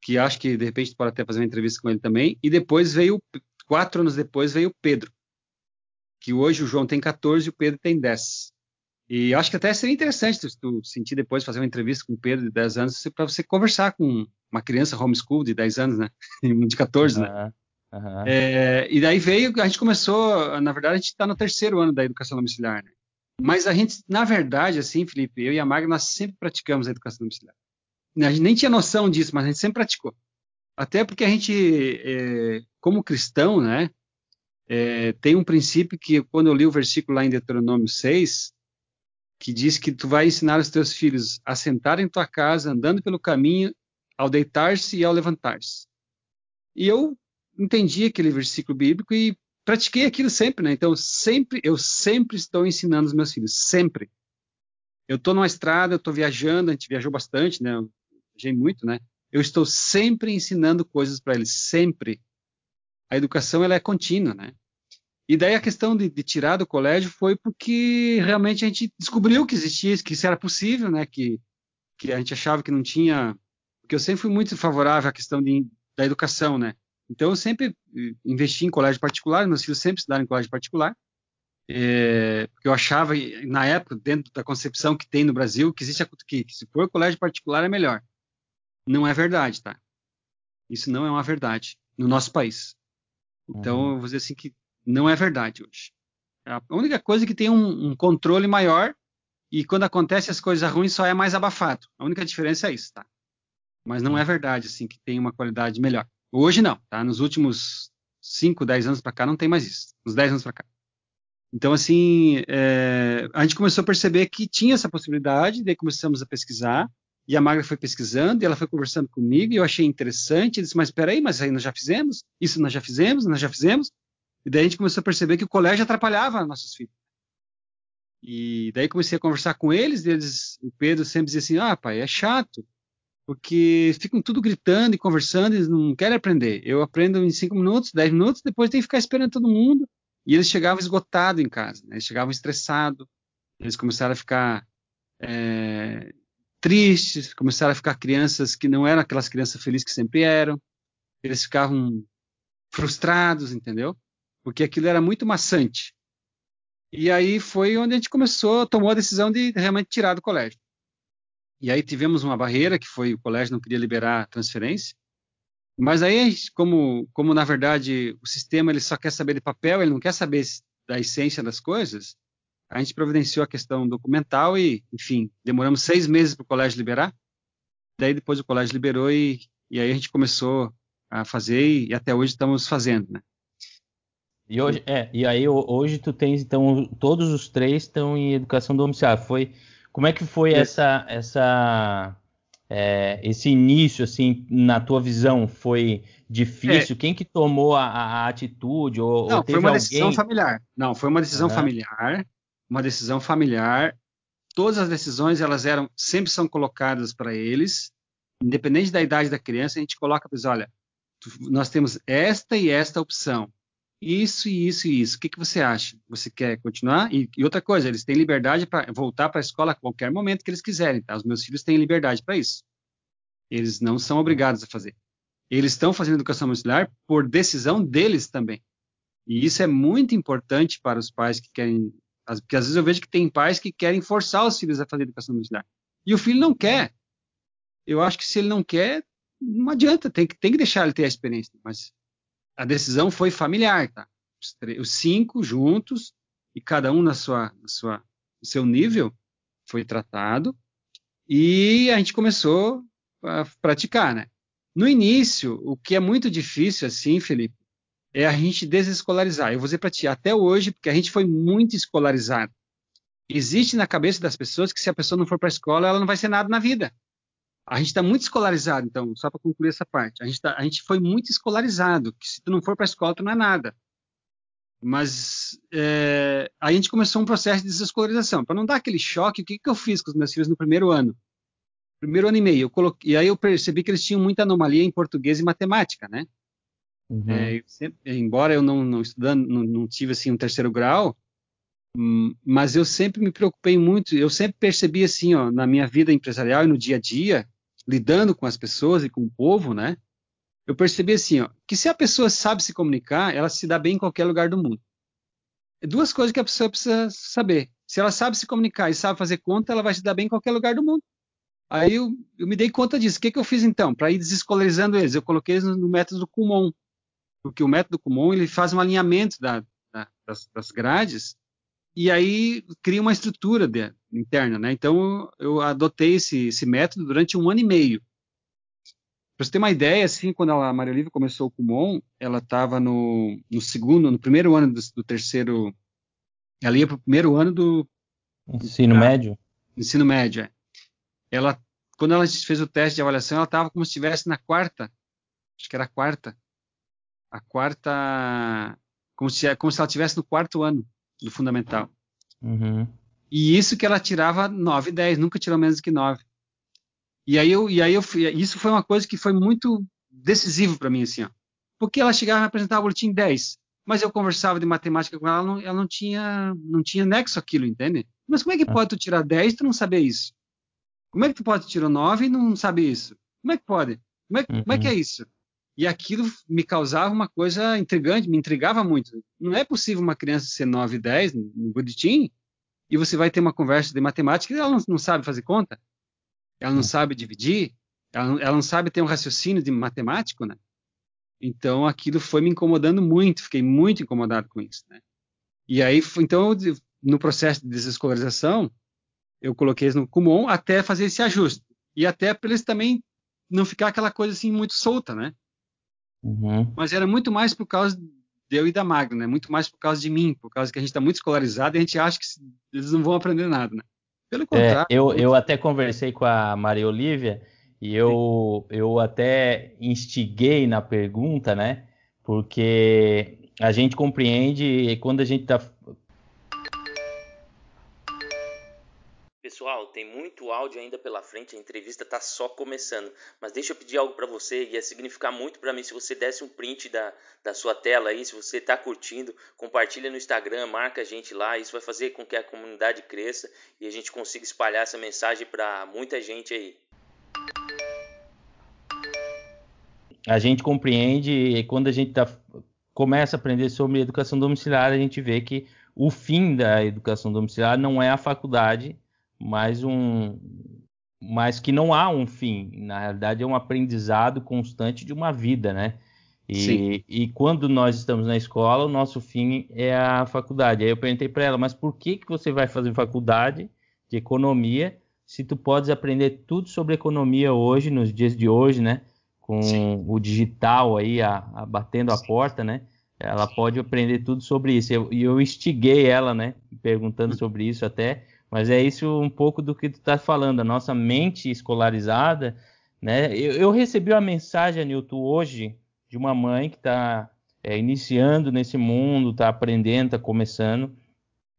que acho que de repente pode até fazer uma entrevista com ele também. E depois veio, quatro anos depois, veio o Pedro, que hoje o João tem 14 e o Pedro tem 10. E acho que até seria interessante tu, tu sentir depois fazer uma entrevista com o Pedro de 10 anos para você conversar com uma criança homeschool de 10 anos, né? de 14, uhum. né? Uhum. É, e daí veio, a gente começou, na verdade, a gente está no terceiro ano da educação domiciliar, né? Mas a gente, na verdade, assim, Felipe, eu e a Magna, nós sempre praticamos a educação domiciliar. A gente nem tinha noção disso, mas a gente sempre praticou. Até porque a gente, é, como cristão, né, é, tem um princípio que quando eu li o versículo lá em Deuteronômio 6, que diz que tu vai ensinar os teus filhos a sentar em tua casa, andando pelo caminho, ao deitar-se e ao levantar-se. E eu entendi aquele versículo bíblico e pratiquei aquilo sempre, né? Então sempre, eu sempre estou ensinando os meus filhos, sempre. Eu estou numa estrada, eu estou viajando, a gente viajou bastante, né? Eu viajei muito, né? Eu estou sempre ensinando coisas para eles, sempre. A educação ela é contínua, né? E daí a questão de, de, tirar do colégio foi porque realmente a gente descobriu que existia, que isso era possível, né? Que, que a gente achava que não tinha. Porque eu sempre fui muito favorável à questão de, da educação, né? Então eu sempre eh, investi em colégio particular, meus filhos sempre estudaram em colégio particular. É, porque eu achava, na época, dentro da concepção que tem no Brasil, que existe a, que, que se for colégio particular é melhor. Não é verdade, tá? Isso não é uma verdade no nosso país. Então, uhum. eu vou dizer assim que não é verdade hoje. A única coisa é que tem um, um, controle maior e quando acontece as coisas ruins só é mais abafado. A única diferença é isso, tá? Mas não é verdade assim que tem uma qualidade melhor. Hoje não, tá? Nos últimos 5, 10 anos para cá não tem mais isso. Nos 10 anos para cá. Então, assim, é, a gente começou a perceber que tinha essa possibilidade, daí começamos a pesquisar, e a Magra foi pesquisando, e ela foi conversando comigo, e eu achei interessante, disse, mas espera aí, mas aí nós já fizemos, isso nós já fizemos, nós já fizemos, e daí a gente começou a perceber que o colégio atrapalhava nossos filhos. E daí comecei a conversar com eles, e eles, o Pedro sempre dizia assim: ah, pai, é chato, porque ficam tudo gritando e conversando, eles não querem aprender. Eu aprendo em cinco minutos, dez minutos, depois tem que ficar esperando todo mundo. E eles chegavam esgotados em casa, né? eles chegavam estressados, eles começaram a ficar é, tristes, começaram a ficar crianças que não eram aquelas crianças felizes que sempre eram, eles ficavam frustrados, entendeu? Porque aquilo era muito maçante. E aí foi onde a gente começou, tomou a decisão de realmente tirar do colégio. E aí tivemos uma barreira, que foi o colégio não queria liberar transferência. Mas aí, como, como na verdade o sistema ele só quer saber de papel, ele não quer saber da essência das coisas, a gente providenciou a questão documental e, enfim, demoramos seis meses para o colégio liberar. Daí depois o colégio liberou e, e aí a gente começou a fazer e, e até hoje estamos fazendo, né? E hoje, é, e aí hoje tu tens então todos os três estão em educação domiciliar. Foi como é que foi essa essa é, esse início assim na tua visão foi difícil? É. Quem que tomou a, a atitude ou, Não, ou foi uma alguém... decisão familiar. Não, foi uma decisão uhum. familiar, uma decisão familiar. Todas as decisões elas eram sempre são colocadas para eles, independente da idade da criança, a gente coloca para eles, olha, nós temos esta e esta opção isso e isso e isso. O que, que você acha? Você quer continuar? E, e outra coisa, eles têm liberdade para voltar para a escola a qualquer momento que eles quiserem. Tá? Os meus filhos têm liberdade para isso. Eles não são obrigados a fazer. Eles estão fazendo educação domiciliar por decisão deles também. E isso é muito importante para os pais que querem. Porque às vezes eu vejo que tem pais que querem forçar os filhos a fazer educação domiciliar. E o filho não quer. Eu acho que se ele não quer, não adianta, tem que, tem que deixar ele ter a experiência. Mas a decisão foi familiar, tá? Os, os cinco juntos e cada um na sua, na sua, no seu nível foi tratado e a gente começou a praticar, né? No início, o que é muito difícil, assim, Felipe, é a gente desescolarizar. Eu vou dizer para ti, até hoje, porque a gente foi muito escolarizado. Existe na cabeça das pessoas que se a pessoa não for para a escola, ela não vai ser nada na vida. A gente está muito escolarizado, então, só para concluir essa parte. A gente, tá, a gente foi muito escolarizado, que se tu não for para a escola, tu não é nada. Mas é, a gente começou um processo de desescolarização. Para não dar aquele choque, o que, que eu fiz com os meus filhos no primeiro ano? Primeiro ano e meio. Eu coloquei, e aí eu percebi que eles tinham muita anomalia em português e matemática, né? Uhum. É, eu sempre, embora eu não, não estudando, não, não, tive assim um terceiro grau, hum, mas eu sempre me preocupei muito. Eu sempre percebi assim, ó, na minha vida empresarial e no dia a dia, lidando com as pessoas e com o povo, né? eu percebi assim, ó, que se a pessoa sabe se comunicar, ela se dá bem em qualquer lugar do mundo. É duas coisas que a pessoa precisa saber. Se ela sabe se comunicar e sabe fazer conta, ela vai se dar bem em qualquer lugar do mundo. Aí eu, eu me dei conta disso. O que, que eu fiz então? Para ir desescolarizando eles, eu coloquei eles no, método Kumon. Porque o método Kumon ele faz um alinhamento da, da, das, das, grades e aí cria uma estrutura de, interna. Né? Então eu adotei esse, esse método durante um ano e meio. Para você ter uma ideia, assim, quando a Maria Olivia começou o Kumon, ela estava no, no, segundo, no primeiro ano do, do terceiro. Ela ia para o primeiro ano do. Ensino médio? Ensino médio, é. Ela, quando ela fez o teste de avaliação, ela estava como se estivesse na quarta. Acho que era a quarta. A quarta. Como se, como se ela estivesse no quarto ano do fundamental. Uhum. E isso que ela tirava 9, 10, nunca tirou menos que 9. E aí eu, e aí eu isso foi uma coisa que foi muito decisivo para mim assim, ó. Porque ela chegava a me apresentar o boletim 10, mas eu conversava de matemática com ela, ela não, ela não tinha não tinha nexo aquilo, entende? Mas como é que ah. pode tu tirar 10 e tu não saber isso? Como é que tu pode tirar 9 e não saber isso? Como é que pode? Como é, uhum. como é que é uhum. isso? E aquilo me causava uma coisa intrigante, me intrigava muito. Não é possível uma criança ser 9 e 10 no boletim e você vai ter uma conversa de matemática e ela não, não sabe fazer conta ela não sabe dividir, ela, ela não sabe ter um raciocínio de matemático, né? Então aquilo foi me incomodando muito, fiquei muito incomodado com isso, né? E aí, então, no processo de desescolarização, eu coloquei eles no Kumon até fazer esse ajuste. E até para eles também não ficar aquela coisa assim muito solta, né? Uhum. Mas era muito mais por causa de eu e da Magna, né? Muito mais por causa de mim, por causa que a gente está muito escolarizado e a gente acha que eles não vão aprender nada, né? Pelo é, contrário. É, eu, eu até conversei com a Maria Olívia e eu, eu até instiguei na pergunta, né? Porque a gente compreende quando a gente está Pessoal, tem muito áudio ainda pela frente, a entrevista está só começando. Mas deixa eu pedir algo para você, ia significar muito para mim se você desse um print da, da sua tela aí, se você está curtindo, compartilha no Instagram, marca a gente lá, isso vai fazer com que a comunidade cresça e a gente consiga espalhar essa mensagem para muita gente aí. A gente compreende e quando a gente tá, começa a aprender sobre educação domiciliar, a gente vê que o fim da educação domiciliar não é a faculdade, mas um mas que não há um fim. Na realidade, é um aprendizado constante de uma vida, né? E, e, quando nós estamos na escola, o nosso fim é a faculdade. Aí eu perguntei para ela, mas por que, que você vai fazer faculdade de economia se tu podes aprender tudo sobre economia hoje, nos dias de hoje, né? Com Sim. o digital aí a, a batendo Sim. a porta, né? Ela pode aprender tudo sobre isso. E eu, eu, instiguei ela, né? Perguntando hum. sobre isso até mas é isso um pouco do que tu está falando, a nossa mente escolarizada, né? Eu, eu recebi uma mensagem, Nilton, hoje, de uma mãe que está é, iniciando nesse mundo, está aprendendo, está começando,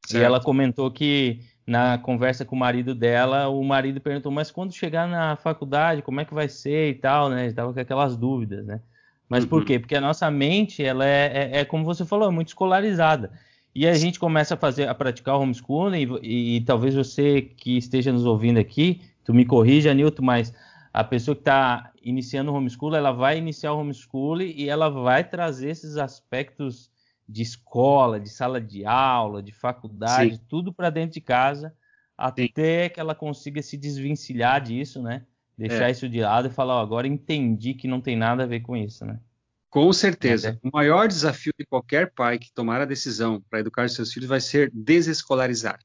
certo. e ela comentou que na conversa com o marido dela, o marido perguntou, mas quando chegar na faculdade, como é que vai ser e tal, né? Estava com aquelas dúvidas, né? Mas uhum. por quê? Porque a nossa mente, ela é, é, é, como você falou, é muito escolarizada. E a gente começa a fazer, a praticar o homeschooling, e, e, talvez você que esteja nos ouvindo aqui, tu me corrija, Nilton, mas a pessoa que está iniciando o homeschooling, ela vai iniciar o homeschooling e ela vai trazer esses aspectos de escola, de sala de aula, de faculdade, Sim. tudo para dentro de casa, até Sim. que ela consiga se desvencilhar disso, né? Deixar é. isso de lado e falar, ó, agora entendi que não tem nada a ver com isso, né? Com certeza. O maior desafio de qualquer pai que tomar a decisão para educar seus filhos vai ser desescolarizar.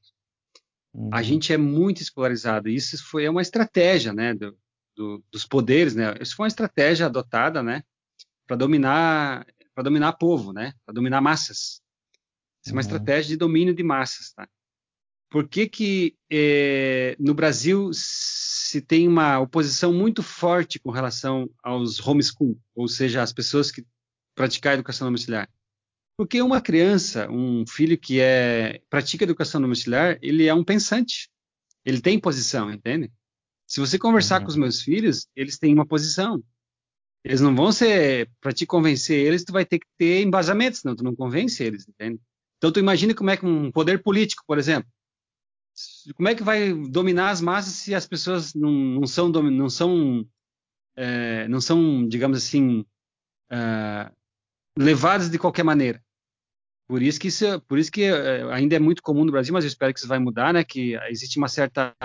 Uhum. A gente é muito escolarizado. Isso foi é uma estratégia, né, do, do, dos poderes, né? Isso foi uma estratégia adotada, né, para dominar, para dominar povo, né, para dominar massas. Isso é uma uhum. estratégia de domínio de massas, tá? Por que, que é, no Brasil se tem uma oposição muito forte com relação aos homeschool, ou seja, as pessoas que praticam educação domiciliar? Porque uma criança, um filho que é pratica educação domiciliar, ele é um pensante. Ele tem posição, entende? Se você conversar uhum. com os meus filhos, eles têm uma posição. Eles não vão ser para te convencer eles, tu vai ter que ter embasamento, senão tu não convence eles, entende? Então tu imagina como é que um poder político, por exemplo, como é que vai dominar as massas se as pessoas não, não são não são é, não são digamos assim é, levadas de qualquer maneira? Por isso que isso, por isso que é, ainda é muito comum no Brasil mas eu espero que isso vai mudar né que existe uma certa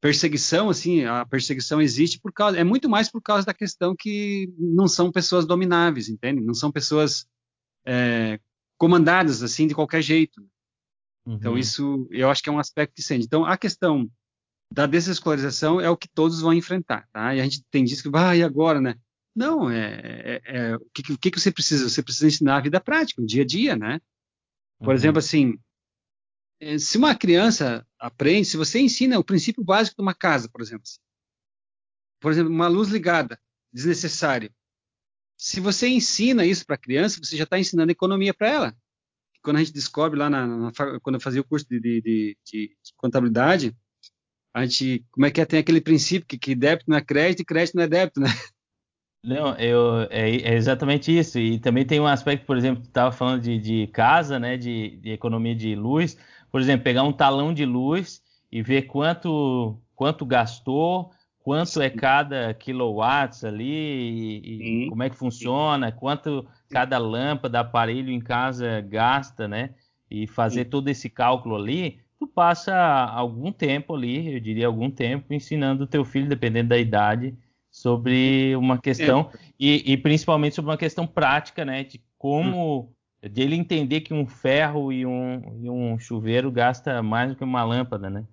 perseguição assim a perseguição existe por causa é muito mais por causa da questão que não são pessoas domináveis entende? Não são pessoas é, comandadas assim de qualquer jeito uhum. Então, isso eu acho que é um aspecto que sente. Então, a questão da desescolarização é o que todos vão enfrentar, tá? E a gente tem disso que, ah, e agora, né? Não, é, é, é o, que, o, que, você precisa? Você precisa ensinar a vida prática, o dia a dia, né? Por uhum. exemplo, assim, eh, se uma criança aprende, se você ensina o princípio básico de uma casa, por exemplo, assim, por exemplo, uma luz ligada, desnecessário. Se você ensina isso para a criança, você já está ensinando economia para ela quando a gente descobre lá na, na quando eu fazia o curso de, de, de, de, contabilidade, a gente, como é que é, tem aquele princípio que, que débito não é crédito e crédito não é débito, né? Não, eu, é, é, exatamente isso. E também tem um aspecto, por exemplo, tu estava falando de, de, casa, né, de, de, economia de luz. Por exemplo, pegar um talão de luz e ver quanto, quanto gastou, quanto é Sim. é cada kilowatts ali, e, e como é que funciona, quanto cada lâmpada, aparelho em casa gasta, né? E fazer Sim. todo esse cálculo ali, tu passa algum tempo ali, eu diria algum tempo, ensinando o teu filho, dependendo da idade, sobre uma questão, é. e, e, principalmente sobre uma questão prática, né? De como, hum. de ele entender que um ferro e um, e um chuveiro gasta mais do que uma lâmpada, né?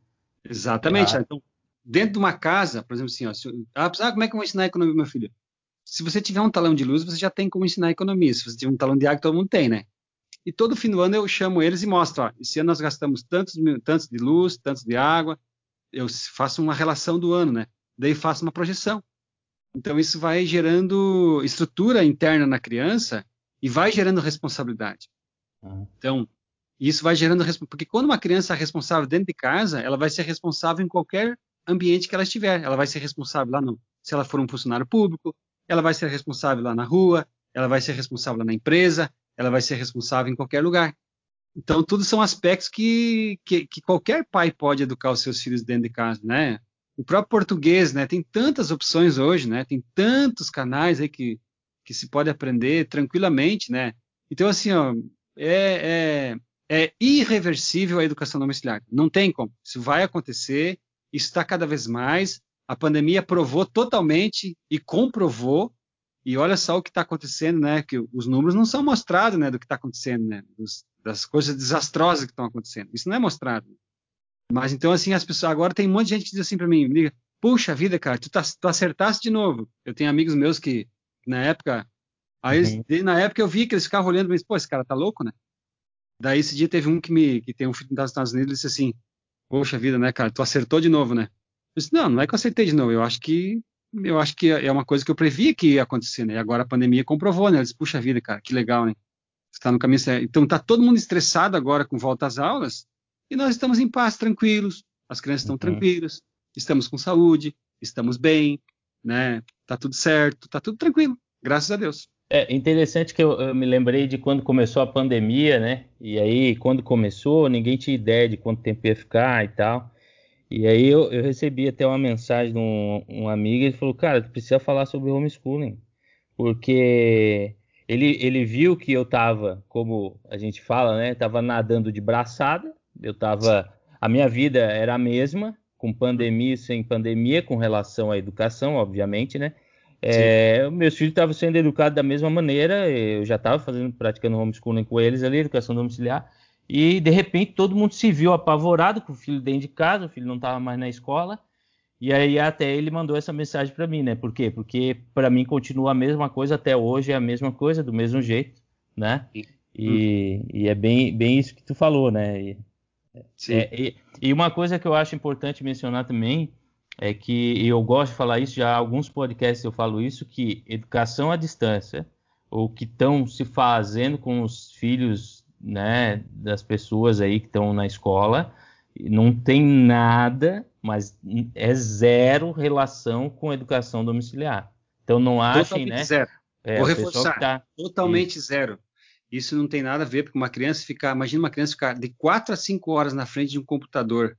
Exatamente. Ah. Então, dentro de uma casa, por exemplo, assim, ó, se, ah, como é que eu vou ensinar a economia meu filho? Se você tiver um talão de luz, você já tem como ensinar economia. Se você tiver um talão de água, todo mundo tem, né? E todo fim do ano eu chamo eles e mostro, ó, esse ano nós gastamos tantos, tantos de luz, tantos de água, eu faço uma relação do ano, né? Daí faço uma projeção. Então isso vai gerando estrutura interna na criança e vai gerando responsabilidade. Uhum. Então, isso vai gerando porque quando uma criança é responsável dentro de casa, ela vai ser responsável em qualquer ambiente que ela estiver. Ela vai ser responsável lá no, se ela for um funcionário público, ela vai ser responsável lá na rua, ela vai ser responsável na empresa, ela vai ser responsável em qualquer lugar. Então, tudo são aspectos que, que, que, qualquer pai pode educar os seus filhos dentro de casa, né? O próprio português, né? Tem tantas opções hoje, né? Tem tantos canais aí que, que se pode aprender tranquilamente, né? Então, assim, ó, é, é, é irreversível a educação domiciliar. Não tem como. Isso vai acontecer, isso está cada vez mais a pandemia provou totalmente e comprovou. E olha só o que está acontecendo, né? Que os números não são mostrados, né? Do que está acontecendo, né? Dos, das coisas desastrosas que estão acontecendo. Isso não é mostrado. Mas então, assim, as pessoas. Agora tem um monte de gente que diz assim para mim: liga, puxa vida, cara, tu, tá, tu acertaste de novo. Eu tenho amigos meus que, na época. Aí, uhum. na época eu vi que eles ficavam olhando, mas, pô, esse cara tá louco, né? Daí esse dia teve um que me que tem um filho nos Estados Unidos e disse assim: Poxa vida, né, cara, tu acertou de novo, né? Disse, não, não é que eu acertei de novo, eu acho que eu acho que é uma coisa que eu previa que ia acontecer, né? E agora a pandemia comprovou, né? Eu disse, puxa vida, cara, que legal, né? Está no caminho certo. Então tá todo mundo estressado agora com volta às aulas e nós estamos em paz, tranquilos. As crianças estão uhum. tranquilas, estamos com saúde, estamos bem, né? Tá tudo certo, tá tudo tranquilo, graças a Deus. É interessante que eu, eu, me lembrei de quando começou a pandemia, né? E aí, quando começou, ninguém tinha ideia de quanto tempo ia ficar e tal. E aí eu, eu recebi até uma mensagem de um, um amigo, ele falou, cara, tu precisa falar sobre homeschooling, porque ele, ele viu que eu estava, como a gente fala, né, estava nadando de braçada, eu estava, a minha vida era a mesma, com pandemia e sem pandemia, com relação à educação, obviamente, né, é, meus filhos estavam sendo educados da mesma maneira, eu já estava fazendo, praticando homeschooling com eles ali, educação domiciliar, e de repente todo mundo se viu apavorado com o filho dentro de casa, o filho não estava mais na escola. E aí até ele mandou essa mensagem para mim, né? Por quê? Porque para mim continua a mesma coisa até hoje, é a mesma coisa, do mesmo jeito, né? E, e é bem, bem isso que tu falou, né? E É, e, e, uma coisa que eu acho importante mencionar também é que eu gosto de falar isso, já há alguns podcasts eu falo isso, que educação à distância, o que estão se fazendo com os filhos né, das pessoas aí que estão na escola, não tem nada, mas é zero relação com educação domiciliar. Então não achem, Totalmente né? Zero. É, Vou reforçar. Tá... Totalmente Isso. zero. Isso não tem nada a ver, porque uma criança ficar, imagina uma criança ficar de 4 a 5 horas na frente de um computador.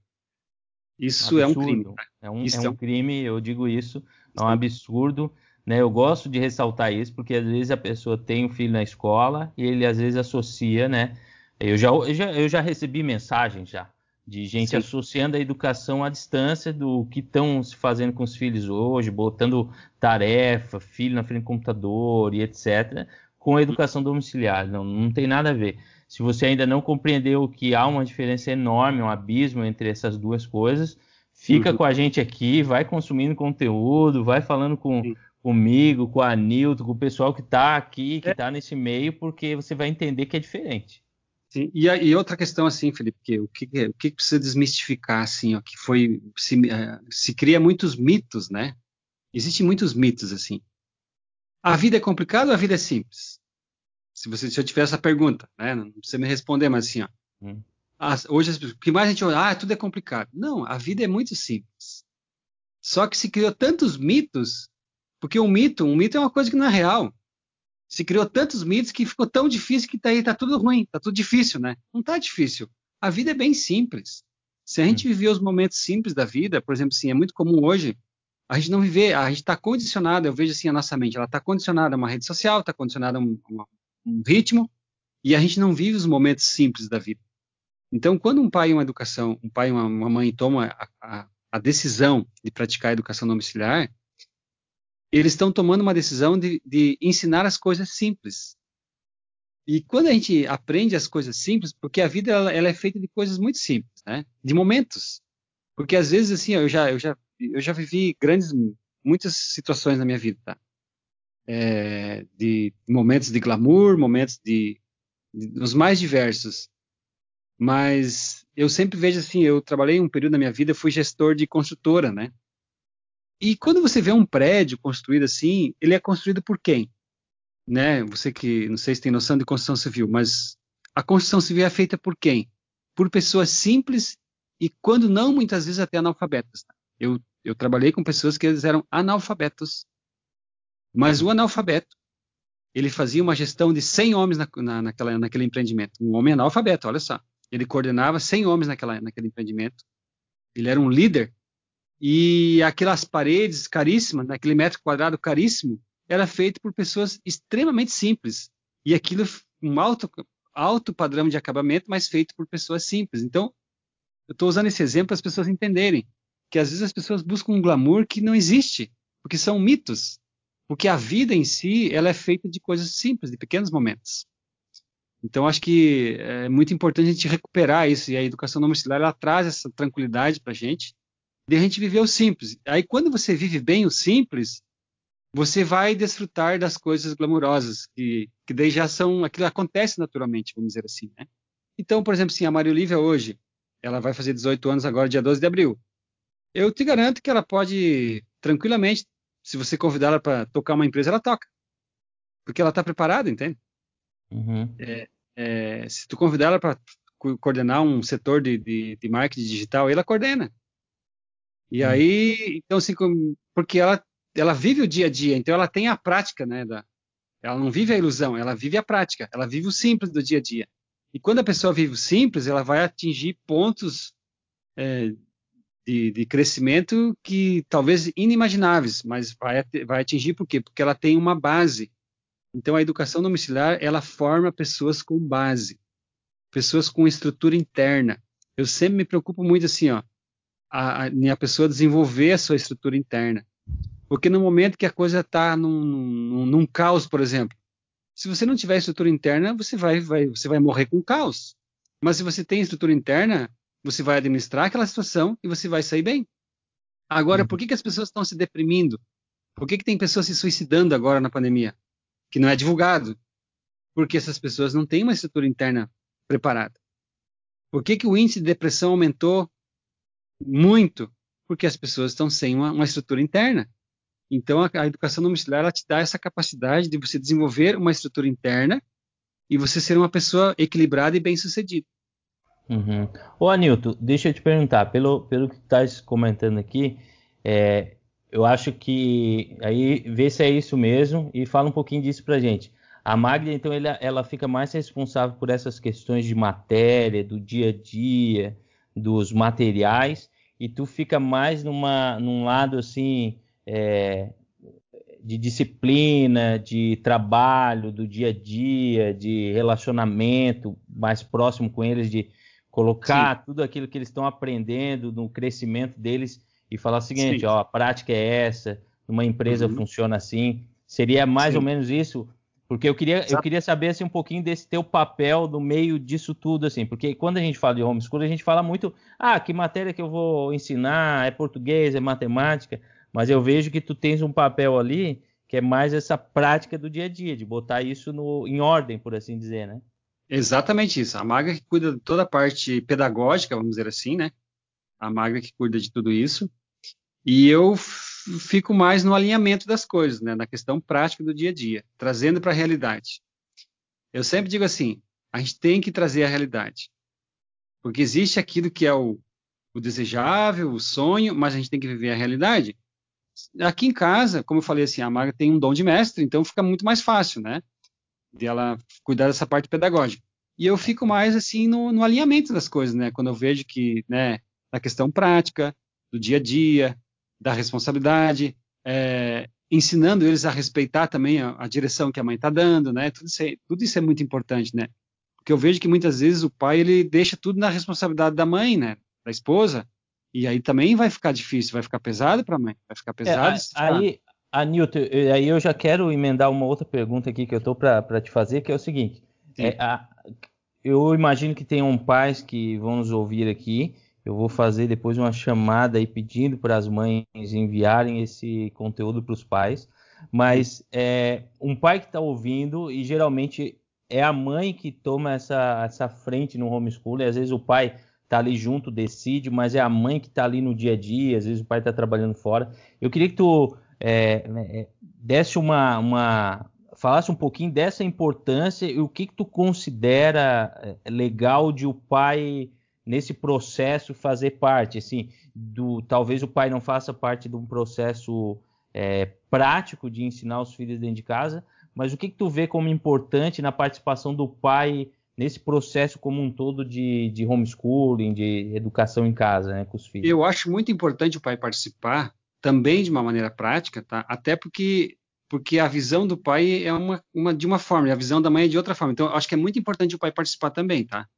Isso absurdo. é um crime. É um, é um, crime, eu digo isso, é um absurdo. Né? Eu gosto de ressaltar isso, porque às vezes a pessoa tem um filho na escola e ele às vezes associa, né? Eu já, eu já, eu já recebi mensagens já de gente Sim. associando a educação à distância do que estão se fazendo com os filhos hoje, botando tarefa, filho na frente do computador e etc., com a educação domiciliar. Não, não tem nada a ver. Se você ainda não compreendeu que há uma diferença enorme, um abismo entre essas duas coisas, fica uhum. com a gente aqui, vai consumindo conteúdo, vai falando com, comigo, com a Nilton, com o pessoal que está aqui, que está é. nesse meio, porque você vai entender que é diferente. Sim, e, e, outra questão assim, Felipe, que, o, que, o que precisa desmistificar assim, ó, que foi se, uh, se cria muitos mitos, né? Existem muitos mitos assim. A vida é complicada ou a vida é simples? Se você se eu tiver essa pergunta, né? Não precisa me responder, mas assim, ó. Hum. As, hoje o que mais a gente olha, ah, tudo é complicado. Não, a vida é muito simples. Só que se criou tantos mitos, porque um mito, um mito é uma coisa que não é real se criou tantos mitos que ficou tão difícil que tá aí tá tudo ruim, tá tudo difícil, né? Não tá difícil. A vida é bem simples. Se a gente hum. viver os momentos simples da vida, por exemplo, assim, é muito comum hoje a gente não viver, a gente está condicionado, eu vejo assim a nossa mente, ela está condicionada a uma rede social, está condicionada a um, um, ritmo, e a gente não vive os momentos simples da vida. Então, quando um pai e uma educação, um pai uma, uma mãe tomam a, a, a, decisão de praticar a educação domiciliar, eles estão tomando uma decisão de, de, ensinar as coisas simples. E quando a gente aprende as coisas simples, porque a vida ela, ela, é feita de coisas muito simples, né? De momentos. Porque às vezes assim, eu já eu já eu já vivi grandes muitas situações na minha vida, tá? É, de momentos de glamour, momentos de, de os mais diversos. Mas eu sempre vejo assim, eu trabalhei um período da minha vida, fui gestor de construtora, né? E quando você vê um prédio construído assim, ele é construído por quem? Né? Você que não sei se tem noção de construção civil, mas a construção civil é feita por quem? Por pessoas simples e quando não muitas vezes até analfabetas. Eu, eu trabalhei com pessoas que eles eram analfabetos, mas o analfabeto ele fazia uma gestão de 100 homens na, na, naquela, naquele empreendimento. Um homem analfabeto, olha só. Ele coordenava 100 homens naquela, naquele empreendimento. Ele era um líder e aquelas paredes caríssimas, naquele metro quadrado caríssimo, era feito por pessoas extremamente simples. E aquilo, um alto, alto padrão de acabamento, mas feito por pessoas simples. Então, eu estou usando esse exemplo para as pessoas entenderem que às vezes as pessoas buscam um glamour que não existe, porque são mitos. Porque a vida em si, ela é feita de coisas simples, de pequenos momentos. Então, acho que é muito importante a gente recuperar isso. E a educação domiciliar, ela traz essa tranquilidade para a gente de a gente viver o simples. Aí quando você vive bem o simples, você vai desfrutar das coisas glamourosas, que, que daí já são, aquilo acontece naturalmente, vamos dizer assim, né? Então, por exemplo, assim, a Maria Olivia hoje, ela vai fazer 18 anos agora, dia 12 de abril. Eu te garanto que ela pode, tranquilamente, se você convidar ela para tocar uma empresa, ela toca. Porque ela está preparada, entende? Uhum. É, é, se tu convidar ela para coordenar um setor de, de, de marketing digital, ela coordena. E hum. aí, então assim, porque ela, ela vive o dia a dia, então ela tem a prática, né? Da, ela não vive a ilusão, ela vive a prática, ela vive o simples do dia a dia. E quando a pessoa vive o simples, ela vai atingir pontos é, de, de, crescimento que talvez inimagináveis, mas vai, vai atingir por quê? Porque ela tem uma base. Então a educação domiciliar ela forma pessoas com base, pessoas com estrutura interna. Eu sempre me preocupo muito assim, ó a, a, pessoa desenvolver a sua estrutura interna. Porque no momento que a coisa está num, num, num, caos, por exemplo, se você não tiver estrutura interna, você vai, vai, você vai morrer com caos. Mas se você tem estrutura interna, você vai administrar aquela situação e você vai sair bem. Agora, uhum. por que, que as pessoas estão se deprimindo? Por que, que tem pessoas se suicidando agora na pandemia? Que não é divulgado. Porque essas pessoas não têm uma estrutura interna preparada. Por que, que o índice de depressão aumentou muito? Porque as pessoas estão sem uma, uma estrutura interna. Então, a, a, educação domiciliar ela te dá essa capacidade de você desenvolver uma estrutura interna e você ser uma pessoa equilibrada e bem-sucedida. Uhum. Ô, Anilton, deixa eu te perguntar, pelo, pelo que estás comentando aqui, é, eu acho que aí vê se é isso mesmo e fala um pouquinho disso pra gente. A Magda, então, ela, ela fica mais responsável por essas questões de matéria, do dia a dia, dos materiais, e tu fica mais numa, num lado assim é, de disciplina, de trabalho, do dia a dia, de relacionamento mais próximo com eles, de colocar Sim. tudo aquilo que eles estão aprendendo no crescimento deles e falar o seguinte, Sim. ó, a prática é essa, numa empresa uhum. funciona assim. Seria mais Sim. ou menos isso, porque eu queria, eu queria saber assim, um pouquinho desse teu papel no meio disso tudo, assim, porque quando a gente fala de homeschool, a gente fala muito, ah, que matéria que eu vou ensinar, é português, é matemática, mas eu vejo que tu tens um papel ali que é mais essa prática do dia a dia, de botar isso no, em ordem, por assim dizer, né? Exatamente isso. A Maga que cuida de toda a parte pedagógica, vamos dizer assim, né? A Maga que cuida de tudo isso. E eu fico mais no alinhamento das coisas, né? Na questão prática do dia a dia, trazendo para a realidade. Eu sempre digo assim: a gente tem que trazer a realidade. Porque existe aquilo que é o, o desejável, o sonho, mas a gente tem que viver a realidade. Aqui em casa, como eu falei assim, a Maga tem um dom de mestre, então fica muito mais fácil, né? de cuidar dessa parte pedagógica. E eu fico mais assim no, no alinhamento das coisas, né? Quando eu vejo que, né, na questão prática, do dia a dia, da responsabilidade, é, ensinando eles a respeitar também a, a direção que a mãe está dando, né? Tudo isso, é, tudo isso é muito importante, né? Porque eu vejo que muitas vezes o pai ele deixa tudo na responsabilidade da mãe, né? Da esposa. E aí também vai ficar difícil, vai ficar pesado para a mãe, vai ficar é, pesado. É, aí, a Newton, aí eu já quero emendar uma outra pergunta aqui que eu estou para te fazer, que é o seguinte: é, a, eu imagino que tenham pais que vão nos ouvir aqui. Eu vou fazer depois uma chamada aí pedindo para as mães enviarem esse conteúdo para os pais. Mas é, um pai que está ouvindo, e geralmente é a mãe que toma essa, essa frente no homeschool, e às vezes o pai está ali junto, decide, mas é a mãe que está ali no dia a dia, às vezes o pai está trabalhando fora. Eu queria que tu é, né, é, desse uma, uma, falasse um pouquinho dessa importância e o que, que tu considera é, legal de o pai nesse processo fazer parte, assim, do talvez o pai não faça parte de um processo é, prático de ensinar os filhos dentro de casa, mas o que, que tu vê como importante na participação do pai nesse processo como um todo de, de homeschooling, de educação em casa, né, com os filhos? Eu acho muito importante o pai participar, também de uma maneira prática, tá? Até porque porque a visão do pai é uma, uma de uma forma, e a visão da mãe é de outra forma. Então, acho que é muito importante o pai participar também, tá?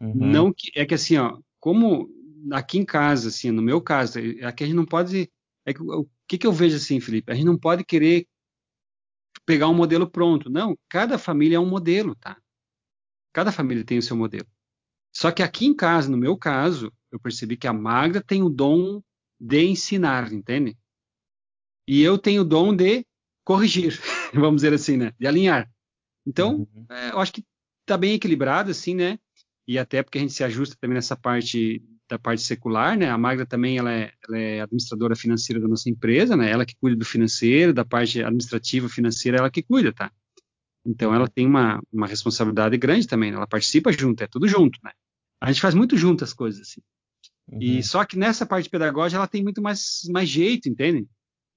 Uhum. Não que é que assim, ó, como aqui em casa, assim, no meu caso, aqui a gente não pode é que, o que que eu vejo assim, Felipe? A gente não pode querer pegar um modelo pronto. Não, cada família é um modelo, tá? Cada família tem o seu modelo. Só que aqui em casa, no meu caso, eu percebi que a Magda tem o dom de ensinar, entende? E eu tenho o dom de corrigir, vamos dizer assim, né? De alinhar. Então, uhum. é, eu acho que está bem equilibrado, assim, né? E até porque a gente se ajusta também nessa parte da parte secular, né? A Magda também ela é, ela é, administradora financeira da nossa empresa, né? Ela que cuida do financeiro, da parte administrativa financeira, ela que cuida, tá? Então ela tem uma, uma responsabilidade grande também, né? ela participa junto, é tudo junto, né? A gente faz muito junto as coisas, assim. Uhum. E só que nessa parte pedagógica ela tem muito mais, mais jeito, entende?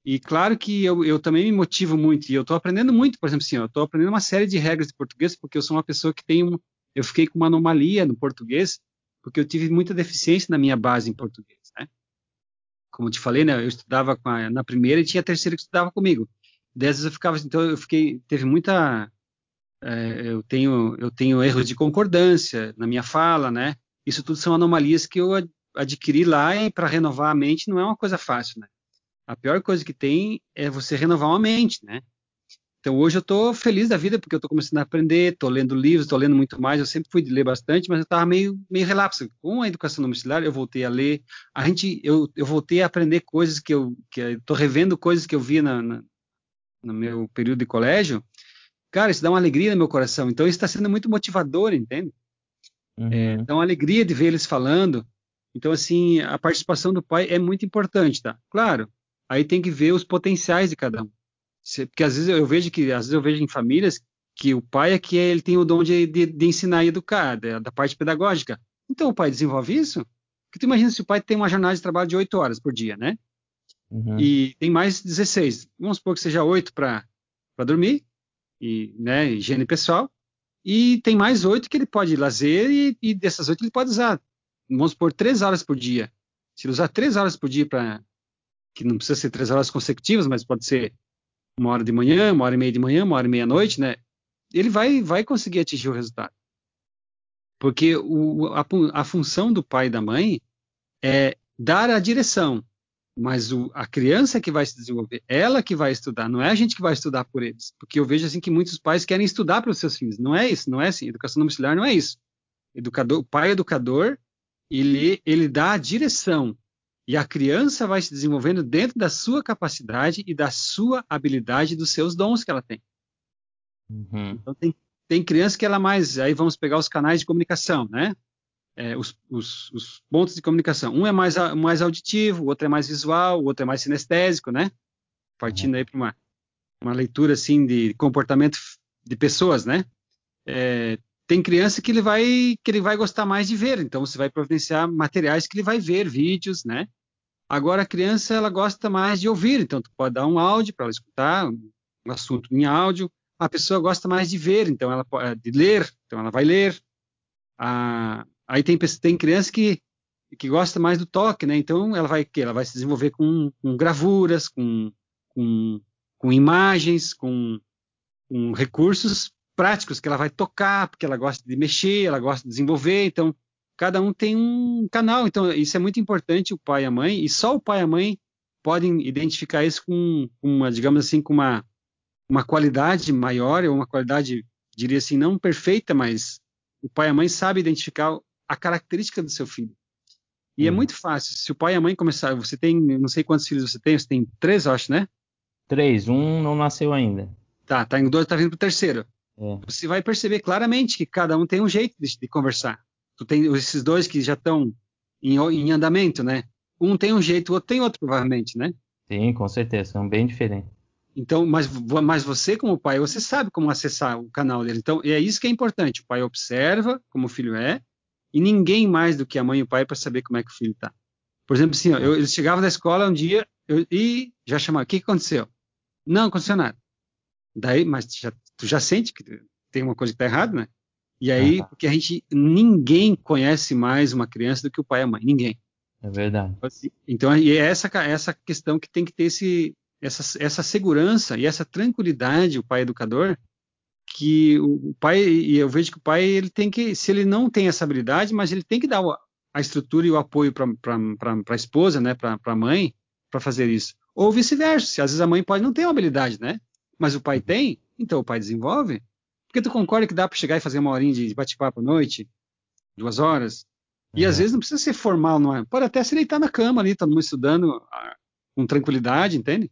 E claro que eu, eu também me motivo muito, e eu estou aprendendo muito, por exemplo, assim, eu estou aprendendo uma série de regras de português, porque eu sou uma pessoa que tem um, eu fiquei com uma anomalia no português, porque eu tive muita deficiência na minha base em português, né? Como eu te falei, né, eu estudava a, na primeira e tinha a terceira que estudava comigo. Dessas eu ficava, então eu fiquei, teve muita, é, eu tenho, eu tenho erros de concordância na minha fala, né? Isso tudo são anomalias que eu adquirir lá e para renovar a mente não é uma coisa fácil, né? A pior coisa que tem é você renovar uma mente, né? Então hoje eu estou feliz da vida porque eu estou começando a aprender, estou lendo livros, estou lendo muito mais. Eu sempre fui de ler bastante, mas eu estava meio meio relapso. Com a educação domiciliar eu voltei a ler. A gente eu, eu voltei a aprender coisas que eu que estou revendo coisas que eu via na, na, no meu período de colégio. Cara, isso dá uma alegria no meu coração. Então isso está sendo muito motivador, entende? Uhum. É, então, a alegria de ver eles falando. Então, assim, a participação do pai é muito importante, tá? Claro, aí tem que ver os potenciais de cada um. Porque às vezes eu vejo que, às vezes eu vejo em famílias que o pai é que ele tem o dom de, de, de ensinar e educar, da, da, parte pedagógica. Então o pai desenvolve isso? Porque tu imagina se o pai tem uma jornada de trabalho de 8 horas por dia, né? Uhum. E tem mais 16. Vamos supor que seja 8 para dormir, e, né, higiene pessoal, e tem mais 8 que ele pode lazer, e, e dessas 8 ele pode usar, vamos supor, 3 horas por dia. Se ele usar 3 horas por dia para que não precisa ser 3 horas consecutivas, mas pode ser uma hora de manhã, uma hora e meia de manhã, uma hora e meia à noite, né? Ele vai, vai conseguir atingir o resultado. Porque o, a, a, função do pai e da mãe é dar a direção, mas o, a criança que vai se desenvolver, ela que vai estudar, não é a gente que vai estudar por eles. Porque eu vejo assim que muitos pais querem estudar para os seus filhos. Não é isso, não é assim. Educação domiciliar não é isso. Educador, o pai educador, ele, ele dá a direção, e a criança vai se desenvolvendo dentro da sua capacidade e da sua habilidade, dos seus dons que ela tem. Uhum. Então tem, tem criança que ela é mais. Aí vamos pegar os canais de comunicação, né? É, os, os, os, pontos de comunicação. Um é mais, mais auditivo, o outro é mais visual, o outro é mais sinestésico, né? Partindo uhum. aí para uma, uma leitura assim de comportamento de pessoas, né? É, tem criança que ele vai que ele vai gostar mais de ver, então você vai providenciar materiais que ele vai ver, vídeos, né? Agora a criança ela gosta mais de ouvir, então tu pode dar um áudio para ela escutar um assunto em áudio. A pessoa gosta mais de ver, então ela pode de ler, então ela vai ler. Ah, aí tem tem criança que que gosta mais do toque, né? Então ela vai ela vai se desenvolver com, com gravuras, com, com, com imagens, com, com recursos práticos que ela vai tocar, porque ela gosta de mexer, ela gosta de desenvolver. Então cada um tem um canal. Então, isso é muito importante, o pai e a mãe, e só o pai e a mãe podem identificar isso com uma, digamos assim, com uma, uma qualidade maior, ou uma qualidade, diria assim, não perfeita, mas o pai e a mãe sabem identificar a característica do seu filho. E hum. é uhum. muito fácil. Se o pai e a mãe começar, você tem, não sei quantos filhos você tem, você tem três, eu acho, né? Três, um não nasceu ainda. Tá, tá indo dois, tá vindo pro terceiro. É. Você vai perceber claramente que cada um tem um jeito de, de conversar tu tem esses dois que já estão em, em, andamento, né? Um tem um jeito, o outro tem outro, provavelmente, né? Sim, com certeza, são bem diferentes. Então, mas, mas você, como pai, você sabe como acessar o canal dele. Então, é isso que é importante. O pai observa como o filho é, e ninguém mais do que a mãe e o pai para saber como é que o filho está. Por exemplo, assim, ó, eu, eles chegavam da escola um dia eu, e já chamavam, o que, que aconteceu? Não aconteceu nada. Daí, mas já, tu já sente que tem uma coisa que está errada, né? E aí, porque a gente, ninguém conhece mais uma criança do que o pai e a mãe, ninguém. É verdade. Então, e é essa, essa questão que tem que ter esse, essa, essa segurança e essa tranquilidade, o pai educador, que o pai, e eu vejo que o pai, ele tem que, se ele não tem essa habilidade, mas ele tem que dar a estrutura e o apoio para a esposa, né, para a mãe, para fazer isso. Ou vice-versa, às vezes a mãe pode não ter uma habilidade, né, mas o pai uhum. tem, então o pai desenvolve, porque tu concorda que dá para chegar e fazer uma horinha de bate-papo à noite? Duas horas? E às vezes não precisa ser formal, não é? Pode até se deitar na cama ali, todo mundo estudando ah, com tranquilidade, entende?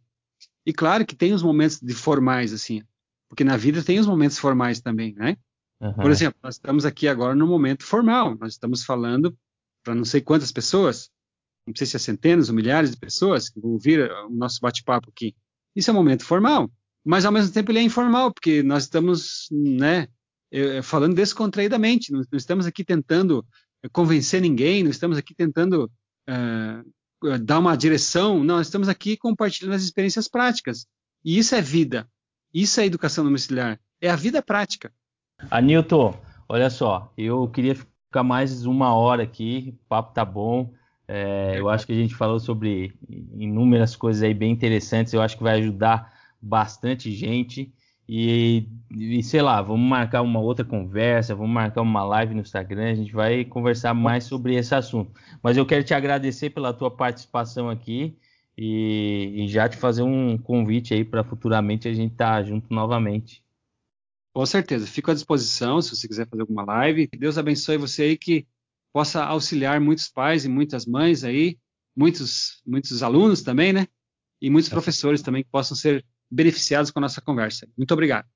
E claro que tem os momentos de formais, assim. Porque na vida tem os momentos formais também, né? Uhum. Por exemplo, nós estamos aqui agora no momento formal. Nós estamos falando para não sei quantas pessoas, não sei se é centenas ou milhares de pessoas que vão ouvir o nosso bate-papo aqui. Isso é um momento formal mas ao mesmo tempo ele é informal, porque nós estamos né, falando descontraídamente, não, estamos aqui tentando convencer ninguém, não estamos aqui tentando uh, dar uma direção, não, estamos aqui compartilhando as experiências práticas. E isso é vida, isso é educação domiciliar, é a vida prática. Anilton, olha só, eu queria ficar mais uma hora aqui, o papo tá bom. É, eu acho que a gente falou sobre inúmeras coisas aí bem interessantes, eu acho que vai ajudar bastante gente. E, e, sei lá, vamos marcar uma outra conversa, vamos marcar uma live no Instagram, a gente vai conversar mais sobre esse assunto. Mas eu quero te agradecer pela tua participação aqui e, e já te fazer um convite aí para futuramente a gente estar tá junto novamente. Com certeza, fico à disposição se você quiser fazer alguma live. Deus abençoe você aí que possa auxiliar muitos pais e muitas mães aí, muitos, muitos alunos também, né? E muitos professores também que possam ser beneficiados com a nossa conversa. Muito obrigado.